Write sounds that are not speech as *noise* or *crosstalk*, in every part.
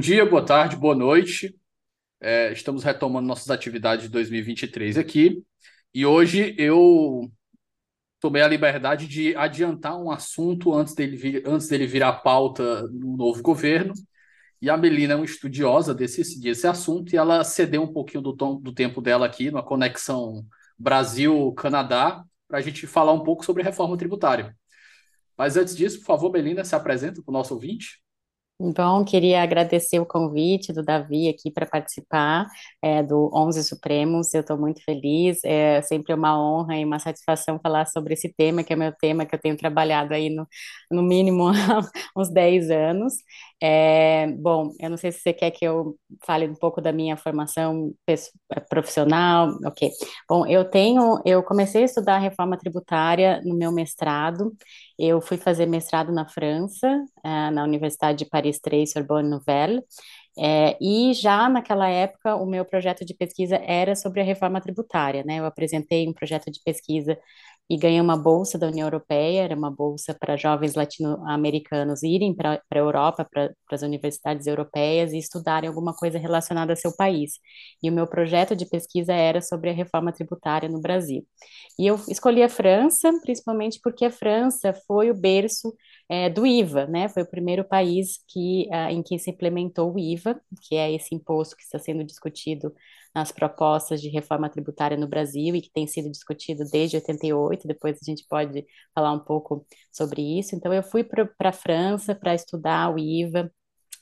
Dia, boa tarde, boa noite. É, estamos retomando nossas atividades de 2023 aqui. E hoje eu tomei a liberdade de adiantar um assunto antes dele, vir, antes dele virar pauta no novo governo. E a Melina é uma estudiosa desse, desse assunto e ela cedeu um pouquinho do, tom, do tempo dela aqui, na conexão Brasil-Canadá, para a gente falar um pouco sobre reforma tributária. Mas antes disso, por favor, Melina, se apresenta para o nosso ouvinte. Bom, queria agradecer o convite do Davi aqui para participar é, do Onze Supremos. Eu estou muito feliz. É sempre uma honra e uma satisfação falar sobre esse tema, que é meu tema que eu tenho trabalhado aí no, no mínimo *laughs* uns 10 anos. É, bom, eu não sei se você quer que eu fale um pouco da minha formação profissional. Ok. Bom, eu tenho, eu comecei a estudar reforma tributária no meu mestrado. Eu fui fazer mestrado na França, uh, na Universidade de Paris 3, Sorbonne Nouvelle. É, e já naquela época, o meu projeto de pesquisa era sobre a reforma tributária, né? Eu apresentei um projeto de pesquisa e ganhei uma bolsa da União Europeia, era uma bolsa para jovens latino-americanos irem para a Europa, para as universidades europeias e estudarem alguma coisa relacionada a seu país. E o meu projeto de pesquisa era sobre a reforma tributária no Brasil. E eu escolhi a França, principalmente porque a França foi o berço é, do IVA, né? Foi o primeiro país que, uh, em que se implementou o IVA, que é esse imposto que está sendo discutido nas propostas de reforma tributária no Brasil e que tem sido discutido desde 88, depois a gente pode falar um pouco sobre isso. Então, eu fui para a França para estudar o IVA,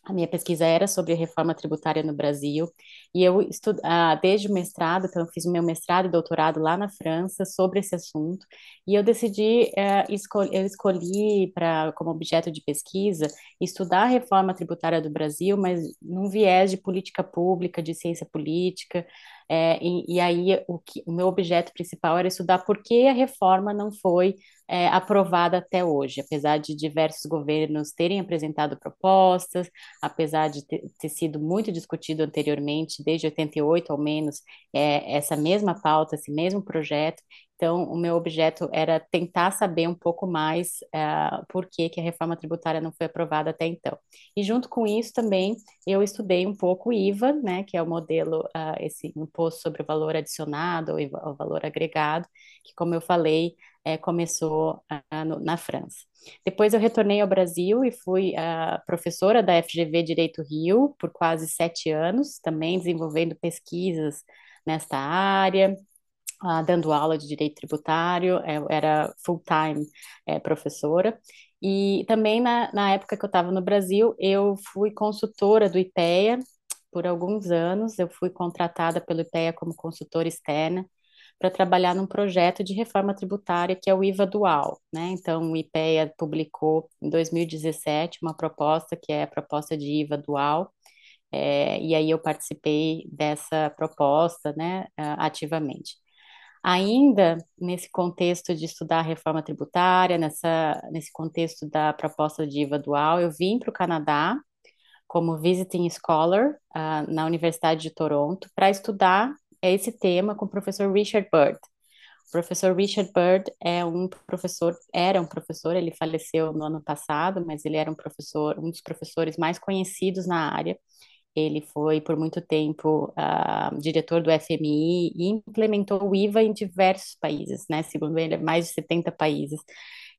a minha pesquisa era sobre reforma tributária no Brasil, e eu estudo, ah, desde o mestrado, então eu fiz o meu mestrado e doutorado lá na França sobre esse assunto, e eu decidi, eh, escol eu escolhi para como objeto de pesquisa estudar a reforma tributária do Brasil, mas num viés de política pública, de ciência política, é, e, e, aí o, que, o meu objeto principal era estudar por que a reforma não foi é, aprovada até hoje, apesar de diversos governos terem apresentado propostas, apesar de ter, ter sido muito discutido anteriormente, desde 88 ao menos, é, essa mesma pauta, esse mesmo projeto, então, o meu objeto era tentar saber um pouco mais uh, por que, que a reforma tributária não foi aprovada até então. E junto com isso também eu estudei um pouco o IVA, né, que é o modelo, uh, esse imposto sobre o valor adicionado ou o valor agregado, que como eu falei, é, começou uh, no, na França. Depois eu retornei ao Brasil e fui professora da FGV Direito Rio por quase sete anos, também desenvolvendo pesquisas nesta área, uh, dando aula de direito tributário, eu era full-time é, professora. E também na, na época que eu estava no Brasil, eu fui consultora do IPEA por alguns anos. Eu fui contratada pelo IPEA como consultora externa para trabalhar num projeto de reforma tributária que é o IVA dual, né? Então, o IPEA publicou em 2017 uma proposta que é a proposta de IVA dual, é, e aí eu participei dessa proposta, né, ativamente. Ainda nesse contexto de estudar a reforma tributária, nessa, nesse contexto da proposta de IVA dual, eu vim para o Canadá como visiting scholar uh, na Universidade de Toronto para estudar esse tema com o professor Richard Bird. O professor Richard Bird é um professor, era um professor, ele faleceu no ano passado, mas ele era um professor, um dos professores mais conhecidos na área. Ele foi por muito tempo uh, diretor do FMI e implementou o IVA em diversos países, né? Segundo ele, mais de 70 países.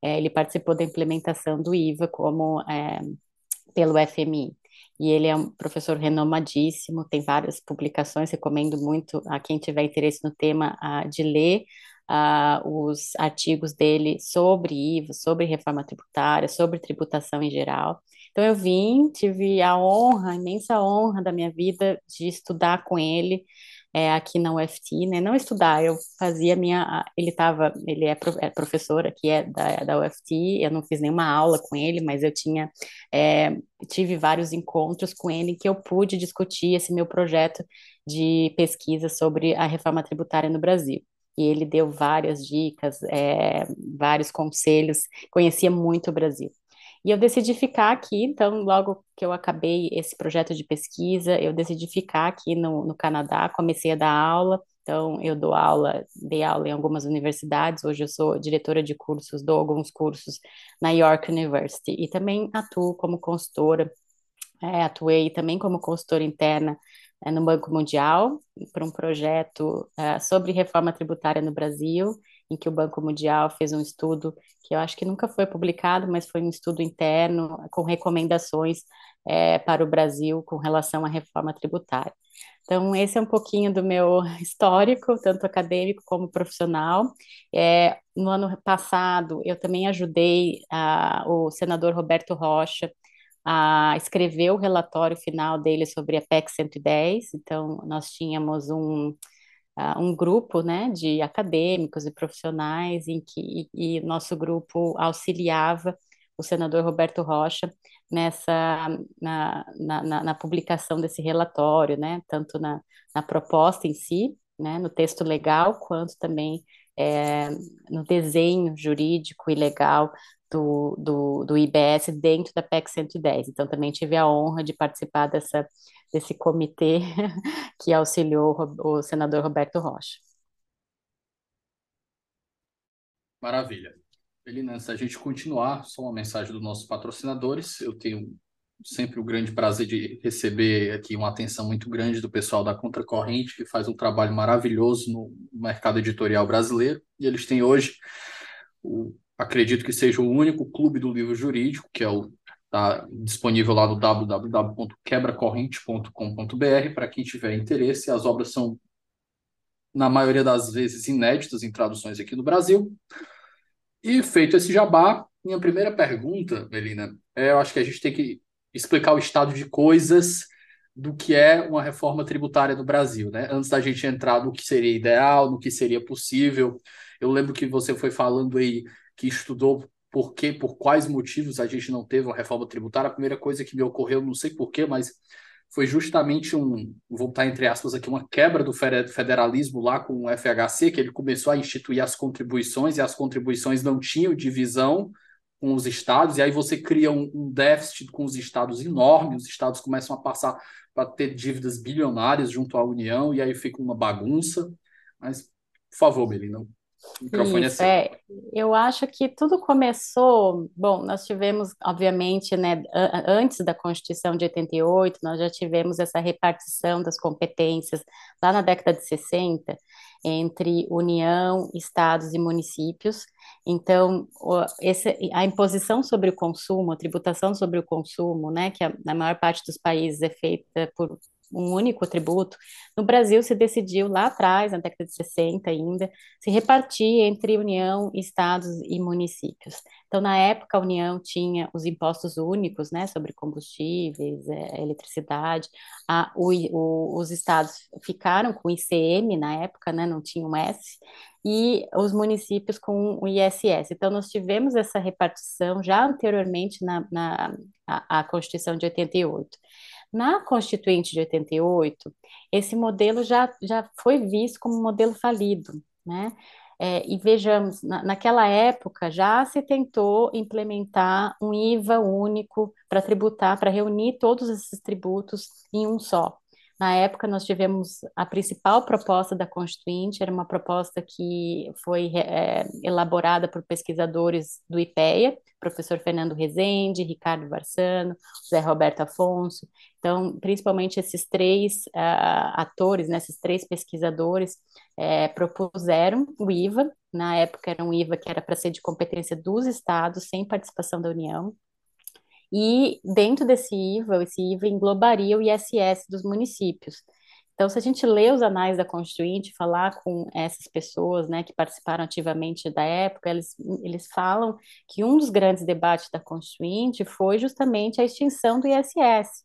É, ele participou da implementação do IVA como é, pelo FMI. E ele é um professor renomadíssimo, tem várias publicações, recomendo muito a quem tiver interesse no tema uh, de ler uh, os artigos dele sobre IVA, sobre reforma tributária, sobre tributação em geral. Então eu vim, tive a honra, a imensa honra da minha vida de estudar com ele é, aqui na UFT, né? Não estudar, eu fazia minha. Ele estava, ele é, é, professor aqui é da, da UFT, eu não fiz nenhuma aula com ele, mas eu tinha é, tive vários encontros com ele em que eu pude discutir esse meu projeto de pesquisa sobre a reforma tributária no Brasil e ele deu várias dicas, é, vários conselhos, conhecia muito o Brasil. E eu decidi ficar aqui, então, logo que eu acabei esse projeto de pesquisa, eu decidi ficar aqui no, no Canadá, comecei a dar aula, então eu dou aula, dei aula em algumas universidades, hoje eu sou diretora de cursos, dou alguns cursos na York University, e também atuo como consultora, é, atuei também como consultora interna é, no Banco Mundial para um projeto é, sobre reforma tributária no Brasil, em que o Banco Mundial fez um estudo que eu acho que nunca foi publicado, mas foi um estudo interno com recomendações é, para o Brasil com relação à reforma tributária. Então, esse é um pouquinho do meu *laughs* histórico, tanto acadêmico como profissional. É, no ano passado, eu também ajudei a, o senador Roberto Rocha a escrever o relatório final dele sobre a PEC 110. Então, nós tínhamos um, uh, um grupo né, de acadêmicos e profissionais em que e, e nosso grupo auxiliava o senador Roberto Rocha nessa na, na, na, publicação desse relatório, né, tanto na, na proposta em si, né, no texto legal, quanto também é, no desenho jurídico e legal do, do, do IBS dentro da PEC 110. Então, também tive a honra de participar dessa, desse comitê *laughs* que auxiliou o, senador Roberto Rocha. Maravilha. Elina, se a gente continuar, só uma mensagem dos nossos patrocinadores. Eu tenho sempre o grande prazer de receber aqui uma atenção muito grande do pessoal da Contracorrente, que faz um trabalho maravilhoso no mercado editorial brasileiro. E eles têm hoje o acredito que seja o único clube do livro jurídico, que é o tá disponível lá no www.quebracorrente.com.br para quem tiver interesse. As obras são na maioria das vezes inéditas em traduções aqui no Brasil. E feito esse jabá, minha primeira pergunta, Melina, é, eu acho que a gente tem que explicar o estado de coisas do que é uma reforma tributária no Brasil, né? Antes da gente entrar no que seria ideal, no que seria possível. Eu lembro que você foi falando aí que estudou por quê, por quais motivos a gente não teve uma reforma tributária. A primeira coisa que me ocorreu, não sei porquê, mas foi justamente um, vou botar entre aspas aqui, uma quebra do federalismo lá com o FHC, que ele começou a instituir as contribuições e as contribuições não tinham divisão com os estados, e aí você cria um, um déficit com os estados enorme, os estados começam a passar para ter dívidas bilionárias junto à União, e aí fica uma bagunça. Mas, por favor, Melina, microfone é Isso, é, é Eu acho que tudo começou. Bom, nós tivemos, obviamente, né, antes da Constituição de 88, nós já tivemos essa repartição das competências lá na década de 60 entre União, estados e municípios. Então, esse, a imposição sobre o consumo, a tributação sobre o consumo, né, que a, na maior parte dos países é feita por um único tributo. No Brasil se decidiu lá atrás, na década de 60 ainda, se repartir entre União, estados e municípios. Então, na época, a União tinha os impostos únicos, né, sobre combustíveis, é, eletricidade. A, o, o, os estados ficaram com ICM na época, né, não tinham S, e os municípios com o ISS. Então, nós tivemos essa repartição já anteriormente na, na a, a Constituição de 88. Na Constituinte de 88, esse modelo já, já foi visto como um modelo falido, né? É, e vejamos, na, naquela época já se tentou implementar um IVA único para tributar, para reunir todos esses tributos em um só. Na época, nós tivemos a principal proposta da Constituinte, era uma proposta que foi é, elaborada por pesquisadores do IPEA, professor Fernando Rezende, Ricardo Varsano, José Roberto Afonso. Então, principalmente esses três uh, atores, né, esses três pesquisadores, é, propuseram o IVA. Na época, era um IVA que era para ser de competência dos estados, sem participação da União. E dentro desse IVA, esse IVA englobaria o ISS dos municípios. Então, se a gente lê os anais da Constituinte, falar com essas pessoas, né, que participaram ativamente da época, eles, eles falam que um dos grandes debates da Constituinte foi justamente a extinção do ISS.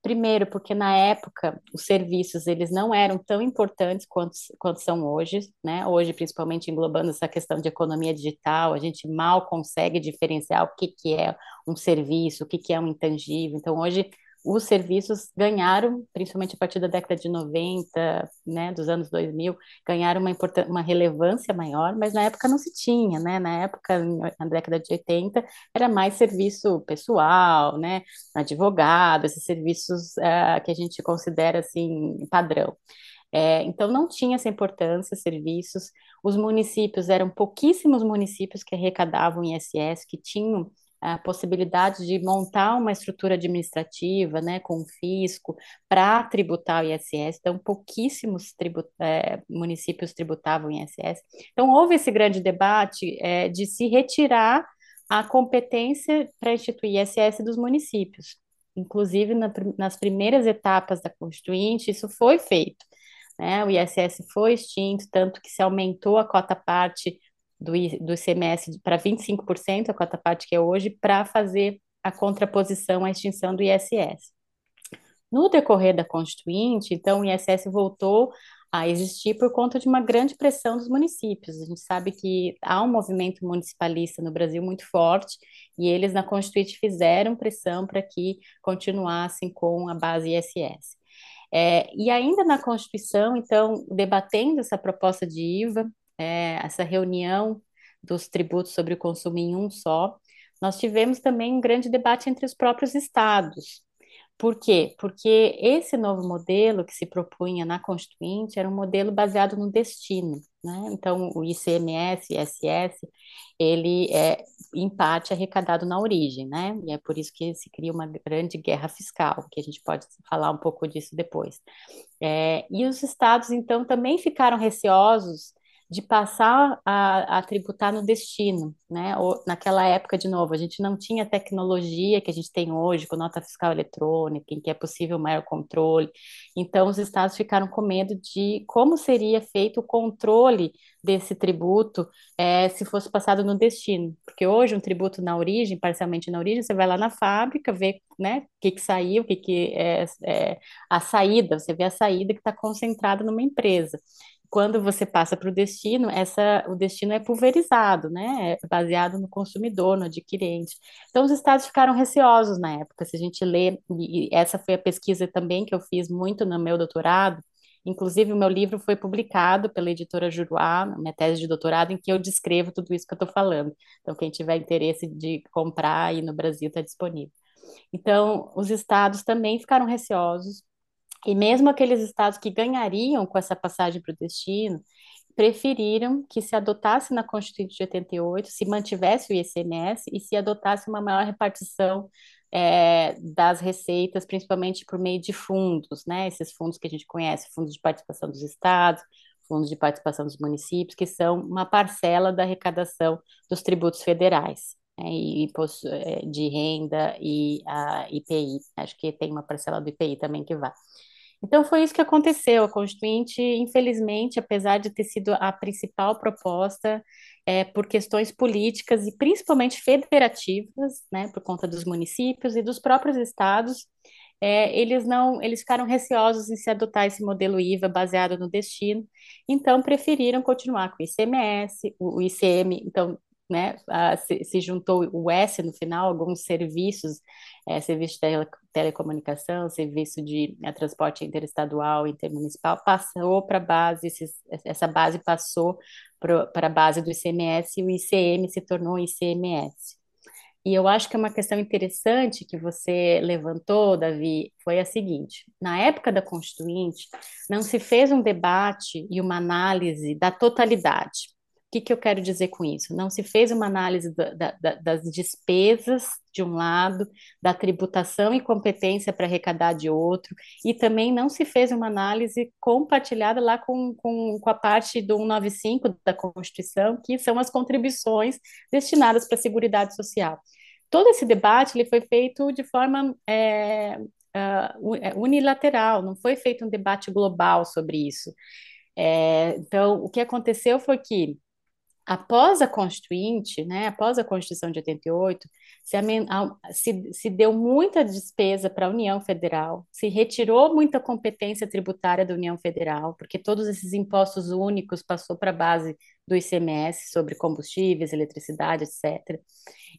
Primeiro, porque na época os serviços eles não eram tão importantes quanto, quanto são hoje, né? Hoje, principalmente englobando essa questão de economia digital, a gente mal consegue diferenciar o que, que é um serviço, o que, que é um intangível. Então, hoje os serviços ganharam, principalmente a partir da década de 90, né, dos anos 2000, ganharam uma, uma relevância maior, mas na época não se tinha, né, na época, na década de 80, era mais serviço pessoal, né, advogado, esses serviços uh, que a gente considera, assim, padrão. É, então, não tinha essa importância, serviços. Os municípios eram pouquíssimos municípios que arrecadavam ISS, que tinham a possibilidade de montar uma estrutura administrativa, né, com fisco, para tributar o ISS. Então, pouquíssimos é, municípios tributavam o ISS. Então, houve esse grande debate é, de se retirar a competência para instituir ISS dos municípios. Inclusive, na, nas primeiras etapas da Constituinte, isso foi feito. Né? O ISS foi extinto, tanto que se aumentou a cota parte do, do ICMS para 25%, a cota parte que é hoje, para fazer a contraposição à extinção do ISS. No decorrer da Constituinte, então, o ISS voltou a existir por conta de uma grande pressão dos municípios. A gente sabe que há um movimento municipalista no Brasil muito forte e eles na Constituinte fizeram pressão para que continuassem com a base ISS. É, e ainda na Constituição, então, debatendo essa proposta de IVA, é, essa reunião dos tributos sobre o consumo em um só, nós tivemos também um grande debate entre os próprios estados. Por quê? Porque esse novo modelo que se propunha na Constituinte era um modelo baseado no destino, né? Então, o ICMS, ISS, ele é, em parte, arrecadado na origem, né? E é por isso que se cria uma grande guerra fiscal, que a gente pode falar um pouco disso depois. É, e os estados, então, também ficaram receosos de passar a, a, tributar no destino, né? Ou, naquela época, de novo, a gente não tinha tecnologia que a gente tem hoje, com nota fiscal eletrônica, em que é possível maior controle. Então, os estados ficaram com medo de como seria feito o controle desse tributo é, se fosse passado no destino. Porque hoje, um tributo na origem, parcialmente na origem, você vai lá na fábrica, vê né, o que, que saiu, o que, que é, é a saída, você vê a saída que está concentrada numa empresa quando você passa para o destino, essa, o destino é pulverizado, né? É baseado no consumidor, no adquirente. Então, os estados ficaram receosos na época. Se a gente lê, e essa foi a pesquisa também que eu fiz muito no meu doutorado, Inclusive, o meu livro foi publicado pela editora Juruá, minha tese de doutorado, em que eu descrevo tudo isso que eu estou falando. Então, quem tiver interesse de comprar aí no Brasil está disponível. Então, os estados também ficaram receosos e mesmo aqueles estados que ganhariam com essa passagem para o destino, preferiram que se adotasse na Constituição de 88, se mantivesse o ICMS e se adotasse uma maior repartição é, das receitas, principalmente por meio de fundos, né? Esses fundos que a gente conhece, fundos de participação dos estados, fundos de participação dos municípios, que são uma parcela da arrecadação dos tributos federais. Né? E é, de renda e a IPI, acho que tem uma parcela do IPI também que vai. Então foi isso que aconteceu. A Constituinte, infelizmente, apesar de ter sido a principal proposta, é, por questões políticas e principalmente federativas, né, por conta dos municípios e dos próprios estados, é, eles não, eles ficaram receosos em se adotar esse modelo IVA baseado no destino, então preferiram continuar com o ICMS, o ICM, então né, a, se, se, juntou o S no final, alguns serviços, é, serviço de tele, telecomunicação, serviço de é, transporte interestadual, intermunicipal, passou para a base, esses, essa base passou para a base do ICMS e o ICM se tornou ICMS. E eu acho que é uma questão interessante que você levantou, Davi, foi a seguinte: na época da Constituinte, não se fez um debate e uma análise da totalidade. O que, que eu quero dizer com isso? Não se fez uma análise da, da, das despesas de um lado, da tributação e competência para arrecadar de outro, e também não se fez uma análise compartilhada lá com, com, com a parte do 195 da Constituição, que são as contribuições destinadas para a Seguridade Social. Todo esse debate ele foi feito de forma é, uh, unilateral, não foi feito um debate global sobre isso. É, então, o que aconteceu foi que após a Constituinte, né, após a Constituição de 88, se, se, se deu muita despesa para a União Federal, se retirou muita competência tributária da União Federal, porque todos esses impostos únicos passou para a base do ICMS sobre combustíveis, eletricidade, etc.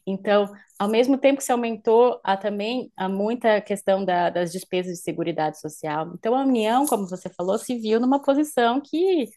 Então, ao mesmo tempo que se aumentou também a muita questão da, das despesas de seguridade social. Então, a União, como você falou, se viu numa posição que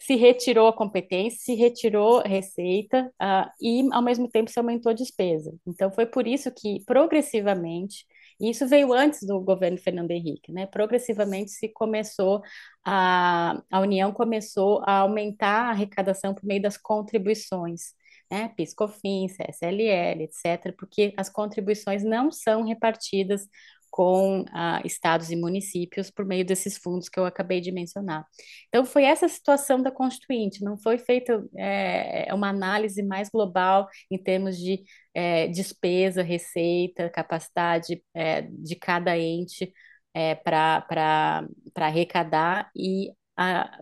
se retirou a competência, se retirou receita uh, e, ao mesmo tempo, se aumentou a despesa. Então, foi por isso que, progressivamente, e isso veio antes do governo Fernando Henrique, né? Progressivamente se começou a, a União começou a aumentar a arrecadação por meio das contribuições, né? PIS, COFINS, SLL, etc., porque as contribuições não são repartidas com ah, estados e municípios por meio desses fundos que eu acabei de mencionar. Então, foi essa situação da Constituinte, não foi feita é, uma análise mais global em termos de é, despesa, receita, capacidade é, de cada ente é, para arrecadar e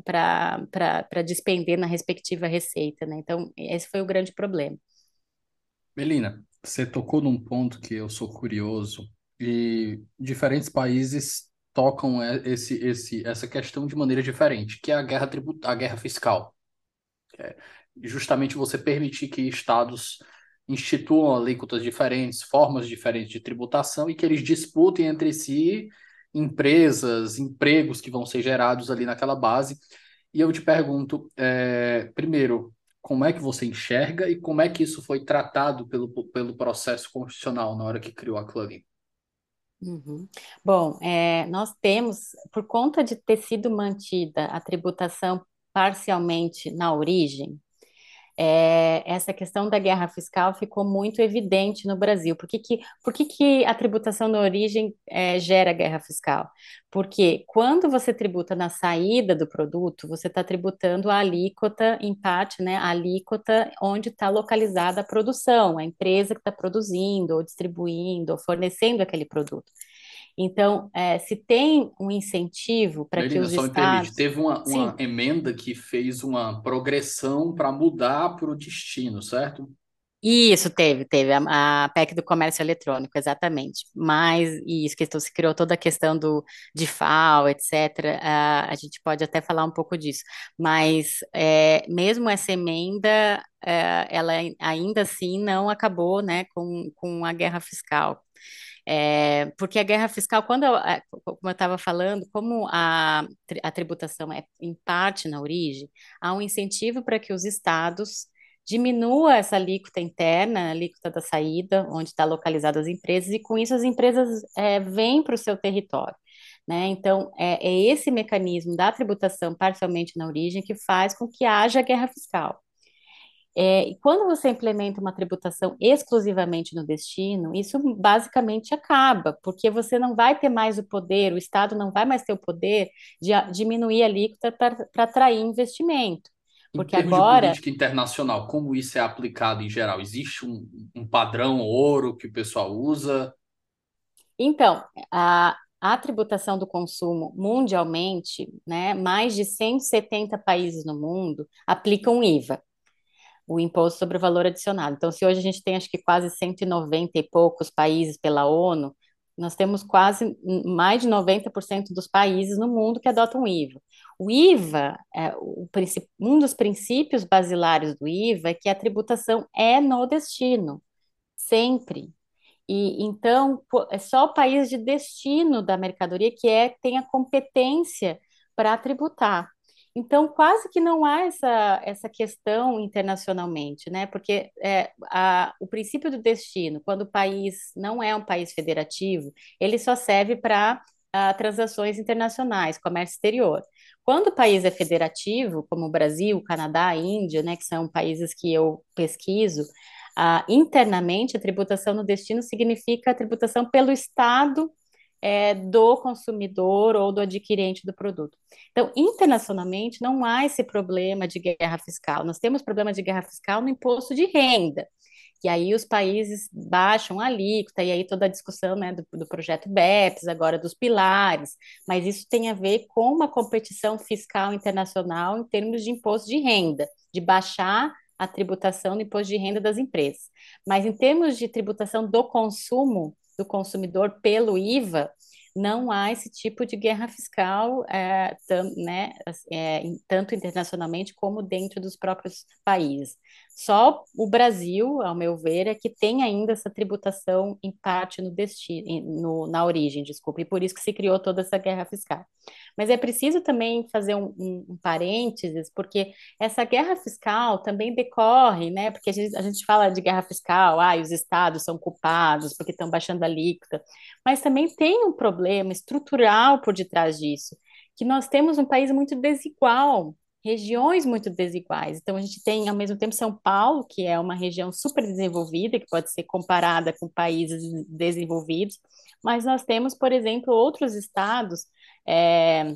para despender na respectiva receita. Né? Então, esse foi o grande problema. Melina, você tocou num ponto que eu sou curioso e diferentes países tocam esse, esse, essa questão de maneira diferente, que é a guerra tributária, a guerra fiscal. É justamente você permitir que estados instituam alíquotas diferentes, formas diferentes de tributação e que eles disputem entre si empresas, empregos que vão ser gerados ali naquela base. E eu te pergunto, é, primeiro, como é que você enxerga e como é que isso foi tratado pelo, pelo processo constitucional na hora que criou a Clarim? Uhum. Bom, é, nós temos, por conta de ter sido mantida a tributação parcialmente na origem, é, essa questão da guerra fiscal ficou muito evidente no Brasil. Por que, que, por que, que a tributação na origem é, gera guerra fiscal? Porque quando você tributa na saída do produto, você está tributando a alíquota, em parte, né, a alíquota onde está localizada a produção, a empresa que está produzindo, ou distribuindo, ou fornecendo aquele produto. Então, é, se tem um incentivo para que os só estados... me permite, teve uma, uma emenda que fez uma progressão para mudar para o destino, certo? Isso, teve, teve, a, a, PEC do comércio eletrônico, exatamente. Mas, isso, que então, se criou toda a questão do de FAO, etc., a, a gente pode até falar um pouco disso. Mas, é, mesmo essa emenda, é, ela ainda assim não acabou, né, com, com a guerra fiscal. É, porque a guerra fiscal, quando eu, é, como eu estava falando, como a, a tributação é em parte na origem, há um incentivo para que os estados diminuam essa alíquota interna, a alíquota da saída, onde está localizadas as empresas, e com isso as empresas é, vêm para o seu território. Né? Então, é, é esse mecanismo da tributação parcialmente na origem que faz com que haja guerra fiscal. É, e quando você implementa uma tributação exclusivamente no destino, isso basicamente acaba, porque você não vai ter mais o poder, o Estado não vai mais ter o poder de diminuir a alíquota para atrair investimento. Porque em termos agora... de política internacional, como isso é aplicado em geral? Existe um, um padrão ouro que o pessoal usa? Então, a, a tributação do consumo mundialmente, né, mais de 170 países no mundo aplicam IVA o imposto sobre o valor adicionado. Então, se hoje a gente tem acho que quase 190 e poucos países pela ONU, Nós temos quase mais de 90% dos países no mundo que adotam o IVA. O IVA, é, o, um dos princípios basilares do IVA é que a tributação é no destino, sempre. E então é só o país de destino da mercadoria que é tem a competência para tributar. Então, quase que não há essa, essa questão internacionalmente, né? Porque é, a, o princípio do destino, quando o país não é um país federativo, ele só serve para transações internacionais, comércio exterior. Quando o país é federativo, como o Brasil, Canadá, Índia, né, que são países que eu pesquiso, internamente a tributação no destino significa a tributação pelo Estado é, do consumidor ou do adquirente do produto. Então, internacionalmente, não há esse problema de guerra fiscal. Nós temos problema de guerra fiscal no imposto de renda. E aí os países baixam a alíquota, e aí toda a discussão né, do, do projeto BEPS, agora dos pilares, mas isso tem a ver com uma competição fiscal internacional em termos de imposto de renda, de baixar a tributação do imposto de renda das empresas. Mas em termos de tributação do consumo, do consumidor pelo IVA, não há esse tipo de guerra fiscal, é, tam, né, é, tanto internacionalmente como dentro dos próprios países. Só o Brasil, ao meu ver, é que tem ainda essa tributação em parte no destino, no, na origem, desculpa, e por isso que se criou toda essa guerra fiscal. Mas é preciso também fazer um, um, um parênteses, porque essa guerra fiscal também decorre, né? Porque a gente, a gente fala de guerra fiscal, ah, os estados são culpados porque estão baixando a alíquota, mas também tem um problema estrutural por detrás disso, que nós temos um país muito desigual regiões muito desiguais. Então, a gente tem, ao mesmo tempo, São Paulo, que é uma região super desenvolvida, que pode ser comparada com países desenvolvidos, mas nós temos, por exemplo, outros estados é,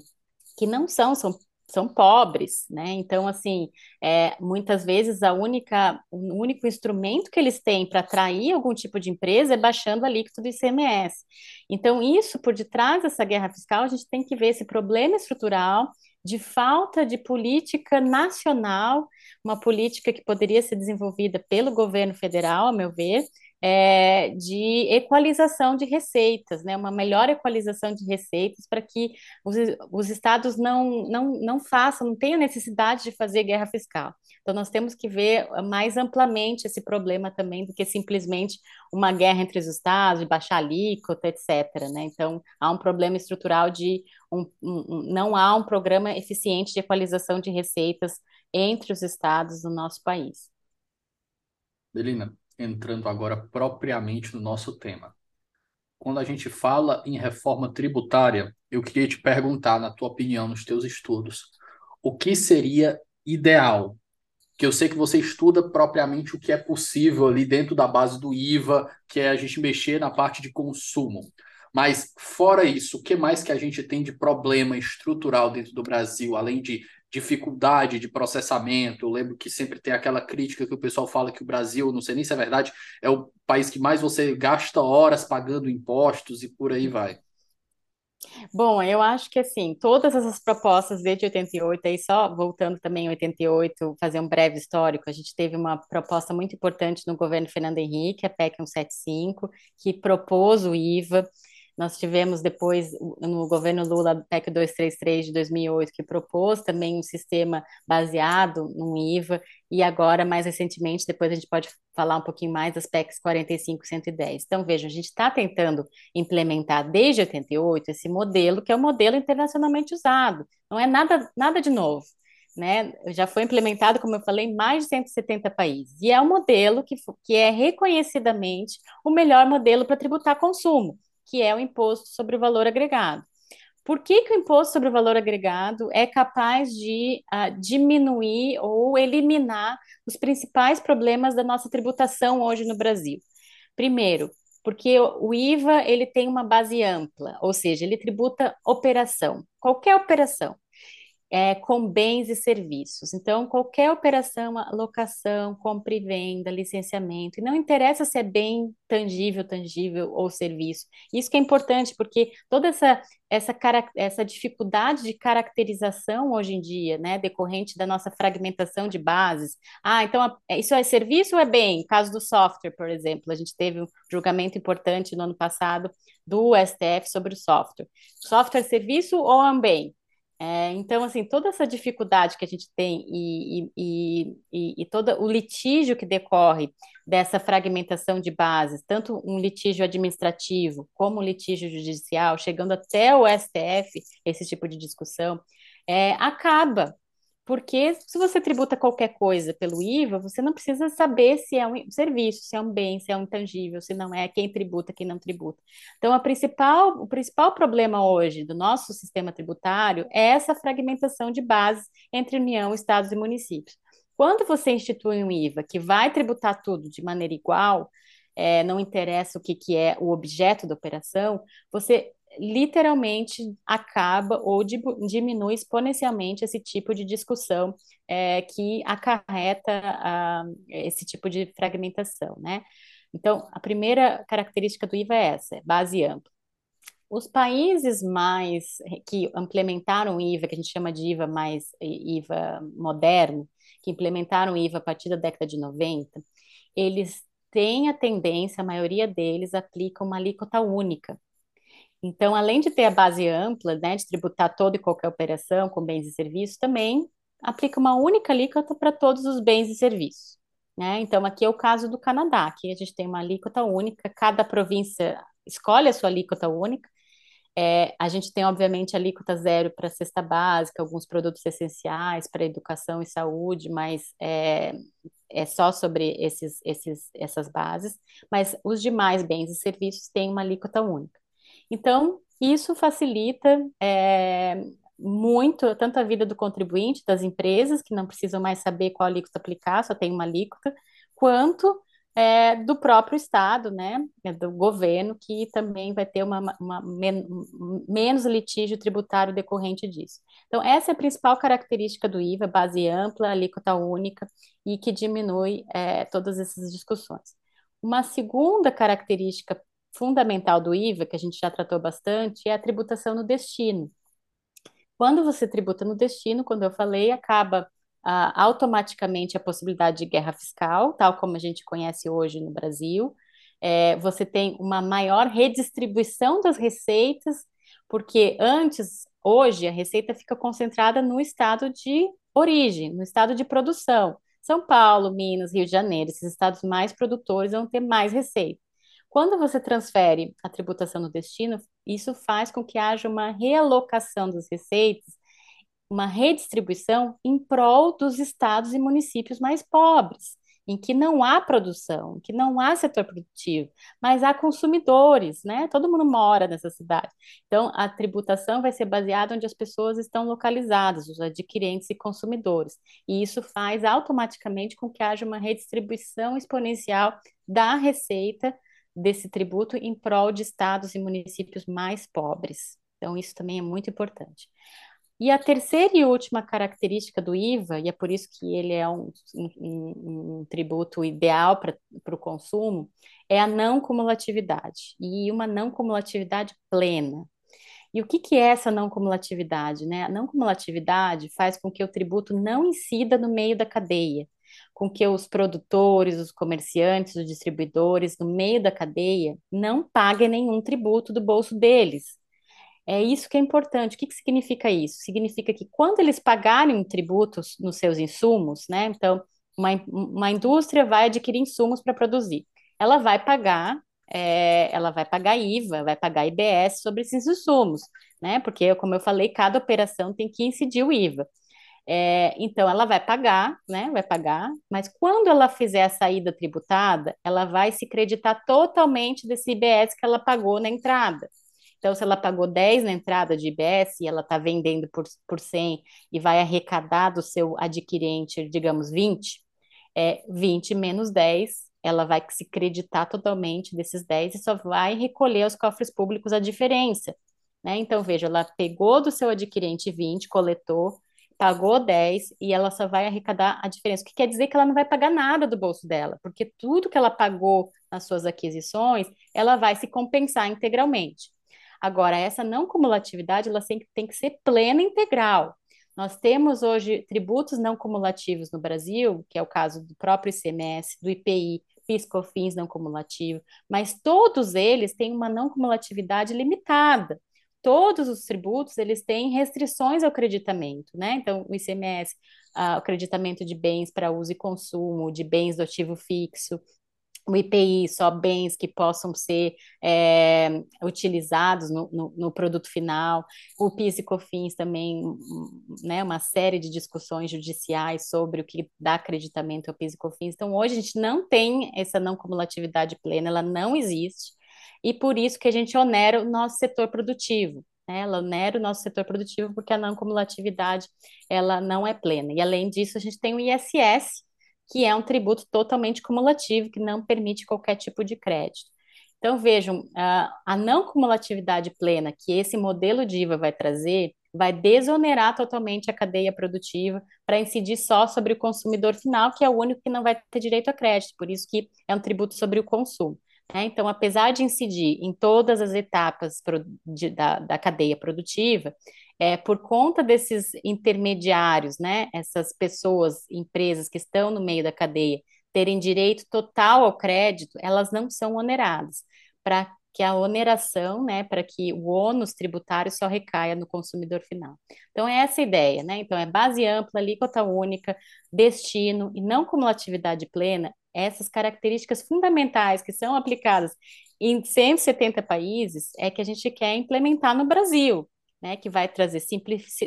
que não são, são são pobres, né? Então, assim, é, muitas vezes a única, o único instrumento que eles têm para atrair algum tipo de empresa é baixando a alíquota do ICMS. Então, isso por detrás dessa guerra fiscal, a gente tem que ver esse problema estrutural de falta de política nacional, uma política que poderia ser desenvolvida pelo governo federal, a meu ver, é, de equalização de receitas, né, uma melhor equalização de receitas para que os, os estados não, não, não façam, não tenham necessidade de fazer guerra fiscal. Então, nós temos que ver mais amplamente esse problema também do que simplesmente uma guerra entre os estados, de baixar alíquota, etc. Né? Então, há um problema estrutural de um, um, não há um programa eficiente de equalização de receitas entre os estados do nosso país. Belina, entrando agora propriamente no nosso tema. Quando a gente fala em reforma tributária, eu queria te perguntar, na tua opinião, nos teus estudos, o que seria ideal? Que eu sei que você estuda propriamente o que é possível ali dentro da base do IVA, que é a gente mexer na parte de consumo. Mas fora isso, o que mais que a gente tem de problema estrutural dentro do Brasil, além de dificuldade de processamento. Eu lembro que sempre tem aquela crítica que o pessoal fala que o Brasil, não sei nem se é verdade, é o país que mais você gasta horas pagando impostos e por aí vai. Bom, eu acho que assim, todas essas propostas desde 88, aí só voltando também em 88, fazer um breve histórico, a gente teve uma proposta muito importante no governo Fernando Henrique, a PEC 175, que propôs o IVA, nós tivemos depois, no governo Lula, PEC 233 de 2008, que propôs também um sistema baseado no IVA, e agora, mais recentemente, depois a gente pode falar um pouquinho mais das PECs 45 e 110. Então, vejam, a gente está tentando implementar desde 88 esse modelo, que é o um modelo internacionalmente usado, não é nada, nada de novo. Né, já foi implementado, como eu falei, em mais de 170 países. E é um modelo que, que é reconhecidamente o melhor modelo para tributar consumo que é o imposto sobre o valor agregado. Por que, que o imposto sobre o valor agregado é capaz de uh, diminuir ou eliminar os principais problemas da nossa tributação hoje no Brasil? Primeiro, porque o IVA ele tem uma base ampla, ou seja, ele tributa operação, qualquer operação. É, com bens e serviços. Então, qualquer operação, locação, compra e venda, licenciamento, e não interessa se é bem tangível, tangível ou serviço. Isso que é importante, porque toda essa, essa, essa dificuldade de caracterização hoje em dia, né, decorrente da nossa fragmentação de bases. Ah, então é, isso é serviço ou é bem? Caso do software, por exemplo, a gente teve um julgamento importante no ano passado do STF sobre o software. Software é serviço ou é um bem? É, então, assim, toda essa dificuldade que a gente tem e, e, e, e, todo o litígio que decorre dessa fragmentação de bases, tanto um litígio administrativo como um litígio judicial, chegando até o STF, esse tipo de discussão, é, acaba porque se você tributa qualquer coisa pelo IVA, você não precisa saber se é um serviço, se é um bem, se é um intangível, se não é, quem tributa, quem não tributa. Então, a principal, o principal problema hoje do nosso sistema tributário é essa fragmentação de bases entre União, Estados e municípios. Quando você institui um IVA que vai tributar tudo de maneira igual, é, não interessa o que, que é o objeto da operação, você literalmente acaba ou diminui exponencialmente esse tipo de discussão é, que acarreta a, esse tipo de fragmentação, né? Então, a primeira característica do IVA é essa, é base ampla. Os países mais que implementaram IVA, que a gente chama de IVA mais IVA moderno, que implementaram IVA a partir da década de 90, eles têm a tendência, a maioria deles aplica uma alíquota única então, além de ter a base ampla, né, de tributar toda e qualquer operação com bens e serviços, também aplica uma única alíquota para todos os bens e serviços. Né? Então, aqui é o caso do Canadá, que a gente tem uma alíquota única, cada província escolhe a sua alíquota única. É, a gente tem, obviamente, alíquota zero para cesta básica, alguns produtos essenciais para educação e saúde, mas é, é só sobre esses, esses, essas bases. Mas os demais bens e serviços têm uma alíquota única. Então, isso facilita é, muito tanto a vida do contribuinte, das empresas, que não precisam mais saber qual alíquota aplicar, só tem uma alíquota, quanto é, do próprio Estado, né, é, do governo, que também vai ter uma, uma men menos litígio tributário decorrente disso. Então, essa é a principal característica do IVA, base ampla, alíquota única, e que diminui é, todas essas discussões. Uma segunda característica fundamental do IVA, que a gente já tratou bastante, é a tributação no destino. Quando você tributa no destino, quando eu falei, acaba ah, automaticamente a possibilidade de guerra fiscal, tal como a gente conhece hoje no Brasil. É, você tem uma maior redistribuição das receitas, porque antes, hoje, a receita fica concentrada no estado de origem, no estado de produção. São Paulo, Minas, Rio de Janeiro, esses estados mais produtores vão ter mais receita. Quando você transfere a tributação no destino, isso faz com que haja uma realocação das receitas, uma redistribuição em prol dos estados e municípios mais pobres, em que não há produção, que não há setor produtivo, mas há consumidores, né? Todo mundo mora nessa cidade. Então, a tributação vai ser baseada onde as pessoas estão localizadas, os adquirentes e consumidores. E isso faz automaticamente com que haja uma redistribuição exponencial da receita desse tributo em prol de estados e municípios mais pobres. Então, isso também é muito importante. E a terceira e última característica do IVA, e é por isso que ele é um, um, um tributo ideal para o consumo, é a não cumulatividade, e uma não cumulatividade plena. E o que, que é essa não cumulatividade? Né? A não cumulatividade faz com que o tributo não incida no meio da cadeia, com que os produtores, os comerciantes, os distribuidores, no meio da cadeia, não paguem nenhum tributo do bolso deles. É isso que é importante. O que, que significa isso? Significa que quando eles pagarem tributos nos seus insumos, né? Então, uma, uma indústria vai adquirir insumos para produzir. Ela vai pagar, é, ela vai pagar IVA, vai pagar IBS sobre esses insumos, né? Porque, como eu falei, cada operação tem que incidir o IVA. É, então, ela vai pagar, né? Vai pagar, mas quando ela fizer a saída tributada, ela vai se creditar totalmente desse IBS que ela pagou na entrada. Então, se ela pagou 10 na entrada de IBS e ela está vendendo por, por 100 e vai arrecadar do seu adquirente, digamos, 20, é, 20 menos 10, ela vai se creditar totalmente desses 10 e só vai recolher aos cofres públicos a diferença. Né? Então, veja, ela pegou do seu adquirente 20, coletou, pagou 10 e ela só vai arrecadar a diferença, o que quer dizer que ela não vai pagar nada do bolso dela, porque tudo que ela pagou nas suas aquisições, ela vai se compensar integralmente. Agora, essa não cumulatividade, ela tem, tem que ser plena integral. Nós temos hoje tributos não cumulativos no Brasil, que é o caso do próprio ICMS, do IPI, PIS, COFINS não cumulativo, mas todos eles têm uma não cumulatividade limitada. Todos os tributos, eles têm restrições ao creditamento, né? Então, o ICMS, ah, o creditamento de bens para uso e consumo, de bens do ativo fixo, o IPI, só bens que possam ser é, utilizados no, no, no, produto final, o PIS e COFINS também, né, uma série de discussões judiciais sobre o que dá acreditamento ao PIS e COFINS. Então, hoje a gente não tem essa não cumulatividade plena, ela não existe, e por isso que a gente onera o nosso setor produtivo. Né? Ela onera o nosso setor produtivo porque a não cumulatividade ela não é plena. E além disso, a gente tem o ISS, que é um tributo totalmente cumulativo, que não permite qualquer tipo de crédito. Então, vejam, a, não cumulatividade plena que esse modelo de IVA vai trazer vai desonerar totalmente a cadeia produtiva para incidir só sobre o consumidor final, que é o único que não vai ter direito a crédito, por isso que é um tributo sobre o consumo. Né? Então, apesar de incidir em todas as etapas de, da, da cadeia produtiva, é, por conta desses intermediários, né, essas pessoas, empresas que estão no meio da cadeia, terem direito total ao crédito, elas não são oneradas. Para que a oneração, né, para que o ônus tributário só recaia no consumidor final. Então, é essa a ideia, né? Então, é base ampla, alíquota única, destino e não cumulatividade plena, essas características fundamentais que são aplicadas em 170 países, é que a gente quer implementar no Brasil né, que vai trazer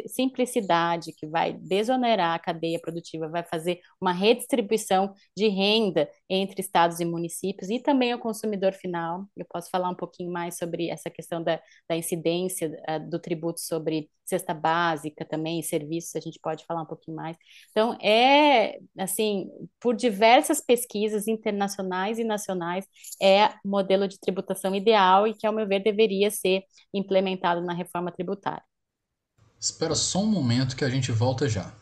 simplicidade, que vai desonerar a cadeia produtiva, vai fazer uma redistribuição de renda entre estados e municípios e também o consumidor final. Eu posso falar um pouquinho mais sobre essa questão da, da incidência uh, do tributo sobre cesta básica também, serviços, a gente pode falar um pouquinho mais. Então, é, assim, por diversas pesquisas internacionais e nacionais, é o modelo de tributação ideal e que, ao meu ver, deveria ser implementado na reforma tributária. Espera só um momento que a gente volta já.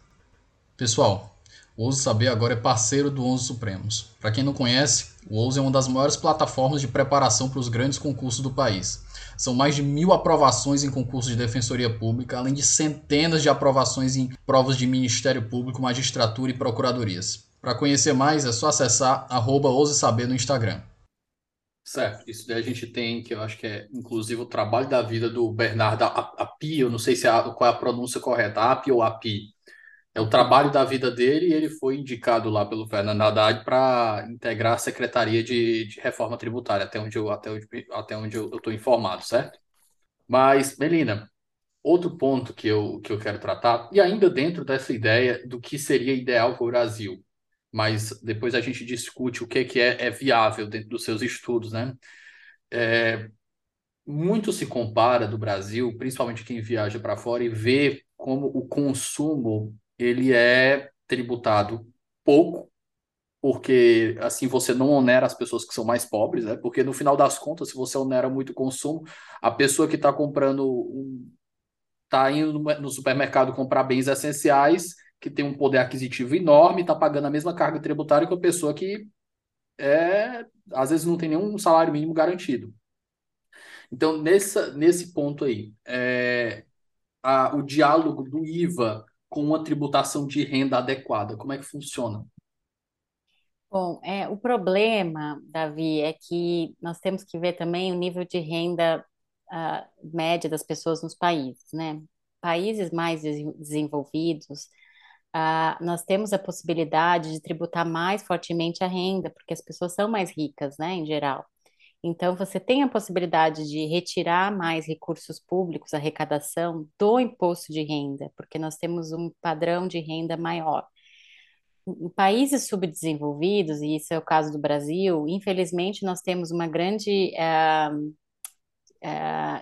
Pessoal, o Ouso Saber agora é parceiro do Onze Supremos. Para quem não conhece, o Ouso é uma das maiores plataformas de preparação para os grandes concursos do país. São mais de mil aprovações em concursos de defensoria pública, além de centenas de aprovações em provas de Ministério Público, magistratura e procuradorias. Para conhecer mais, é só acessar arroba Saber no Instagram. Certo, isso daí a gente tem, que eu acho que é inclusive o trabalho da vida do Bernardo Api, eu não sei se é a, qual é a pronúncia correta, Api ou Api, é o trabalho da vida dele e ele foi indicado lá pelo Fernando Haddad para integrar a Secretaria de, de, Reforma Tributária, até onde eu até, até onde eu estou informado, certo? Mas, Melina, outro ponto que eu, que eu quero tratar, e ainda dentro dessa ideia do que seria ideal para o Brasil, mas depois a gente discute o que, que é, é viável dentro dos seus estudos, né? É, muito se compara do Brasil, principalmente quem viaja para fora, e vê como o consumo ele é tributado pouco, porque assim você não onera as pessoas que são mais pobres, né? Porque no final das contas, se você onera muito o consumo, a pessoa que está comprando está indo no supermercado comprar bens essenciais, que tem um poder aquisitivo enorme, está pagando a mesma carga tributária que a pessoa que é, às vezes não tem nenhum salário mínimo garantido. Então, nessa, nesse ponto aí, é, a, o diálogo do IVA com uma tributação de renda adequada? Como é que funciona? Bom, é, o problema, Davi, é que nós temos que ver também o nível de renda uh, média das pessoas nos países, né? Países mais desenvolvidos, uh, nós temos a possibilidade de tributar mais fortemente a renda, porque as pessoas são mais ricas, né, em geral. Então, você tem a possibilidade de retirar mais recursos públicos, arrecadação do imposto de renda, porque nós temos um padrão de renda maior. Em países subdesenvolvidos, e isso é o caso do Brasil, infelizmente nós temos uma grande uh, uh,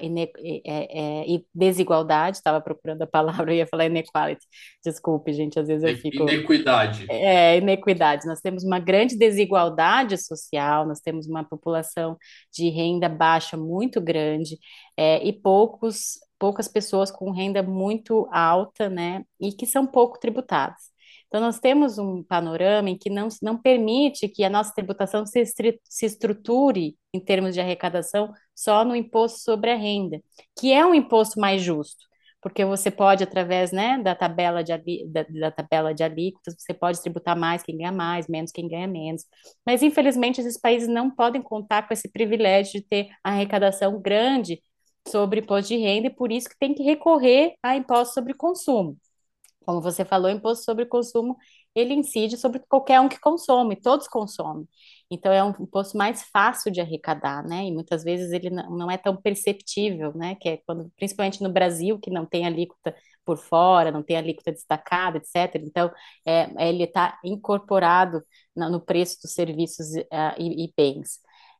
é, é, desigualdade, estava procurando a palavra, eu ia falar inequality, desculpe, gente, às vezes eu fico... Inequidade. É, inequidade, nós temos uma grande desigualdade social, nós temos uma população de renda baixa muito grande, é, e poucos poucas pessoas com renda muito alta, né, e que são pouco tributadas. Então, nós temos um panorama em que não, não permite que a nossa tributação se, se estruture em termos de arrecadação só no imposto sobre a renda, que é um imposto mais justo porque você pode, através né, da, tabela de, da, da, tabela de alíquotas, você pode tributar mais quem ganha mais, menos quem ganha menos. Mas, infelizmente, esses países não podem contar com esse privilégio de ter arrecadação grande sobre imposto de renda, e por isso que tem que recorrer a imposto sobre consumo. Como você falou, imposto sobre consumo, ele incide sobre qualquer um que consome, todos consomem. Então, é um imposto mais fácil de arrecadar, né? E muitas vezes ele não é tão perceptível, né? Que é quando, principalmente no Brasil, que não tem alíquota por fora, não tem alíquota destacada, etc. Então, é, ele está incorporado no preço dos serviços uh, e, e, bens.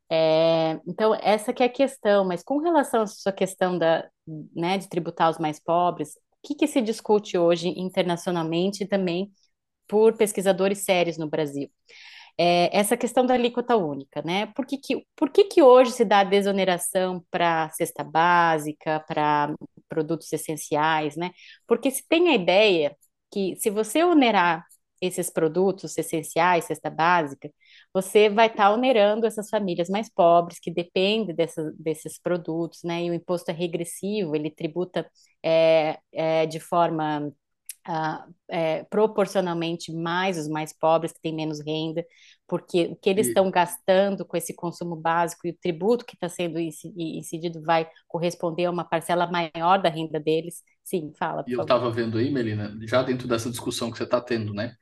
É, então, essa que é a questão, mas com relação à sua questão da, né, de tributar os mais pobres, o que, que se discute hoje internacionalmente e também por pesquisadores sérios no Brasil? É, essa questão da alíquota única, né? Por que, que, por que, que hoje se dá desoneração para cesta básica, para produtos essenciais, né? Porque se tem a ideia que se você onerar esses produtos essenciais, cesta básica, você vai estar tá onerando essas famílias mais pobres que dependem dessa, desses produtos, né? E o imposto é regressivo, ele tributa é, é, de forma uh, é, proporcionalmente mais os mais pobres, que têm menos renda, porque o que eles estão gastando com esse consumo básico e o tributo que está sendo incidido vai corresponder a uma parcela maior da renda deles. Sim, fala. E eu estava vendo aí, Melina, já dentro dessa discussão que você está tendo, né?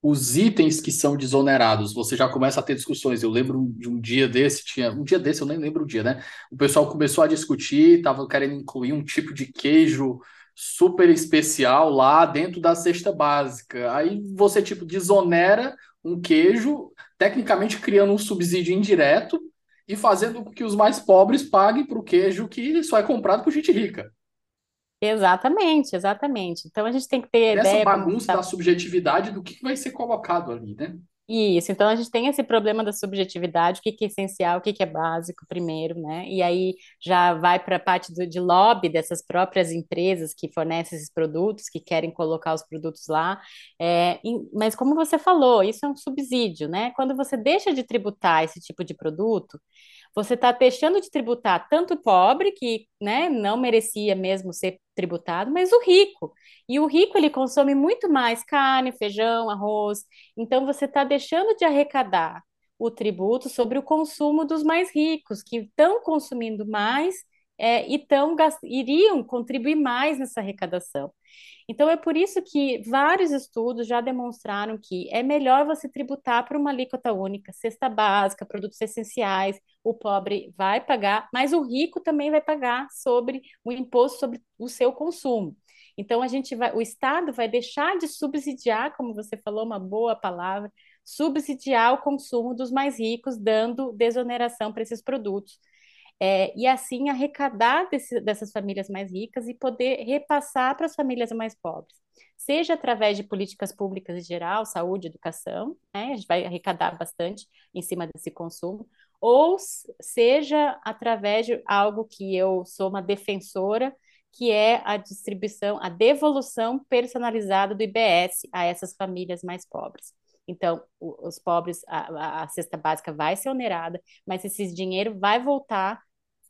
Os itens que são desonerados, você já começa a ter discussões. Eu lembro de um dia desse, tinha um dia desse, eu nem lembro o dia, né? O pessoal começou a discutir, estava querendo incluir um tipo de queijo super especial lá dentro da cesta básica. Aí você, tipo, desonera um queijo, tecnicamente criando um subsídio indireto e fazendo com que os mais pobres paguem para o queijo que só é comprado por gente rica. Exatamente, exatamente. Então a gente tem que ter Essa ideia. bagunça tá... da subjetividade do que vai ser colocado ali, né? Isso, então a gente tem esse problema da subjetividade, o que, é essencial, o que, que é básico primeiro, né? E aí já vai para a parte do, de lobby dessas próprias empresas que fornecem esses produtos, que querem colocar os produtos lá. É, mas como você falou, isso é um subsídio, né? Quando você deixa de tributar esse tipo de produto, você está deixando de tributar tanto o pobre, que né, não merecia mesmo ser tributado, mas o rico. E o rico ele consome muito mais carne, feijão, arroz. Então você está deixando de arrecadar o tributo sobre o consumo dos mais ricos, que estão consumindo mais é, e tão, iriam contribuir mais nessa arrecadação. Então, é por isso que vários estudos já demonstraram que é melhor você tributar por uma alíquota única, cesta básica, produtos essenciais, o pobre vai pagar, mas o rico também vai pagar sobre o imposto sobre o seu consumo. Então, a gente vai, o Estado vai deixar de subsidiar, como você falou, uma boa palavra, subsidiar o consumo dos mais ricos, dando desoneração para esses produtos é, e assim arrecadar desse, dessas famílias mais ricas e poder repassar para as famílias mais pobres, seja através de políticas públicas em geral, saúde, educação, né? a gente vai arrecadar bastante em cima desse consumo, ou seja através de algo que eu sou uma defensora, que é a distribuição, a devolução personalizada do IBS a essas famílias mais pobres. Então, os pobres, a, a, cesta básica vai ser onerada, mas esse dinheiro vai voltar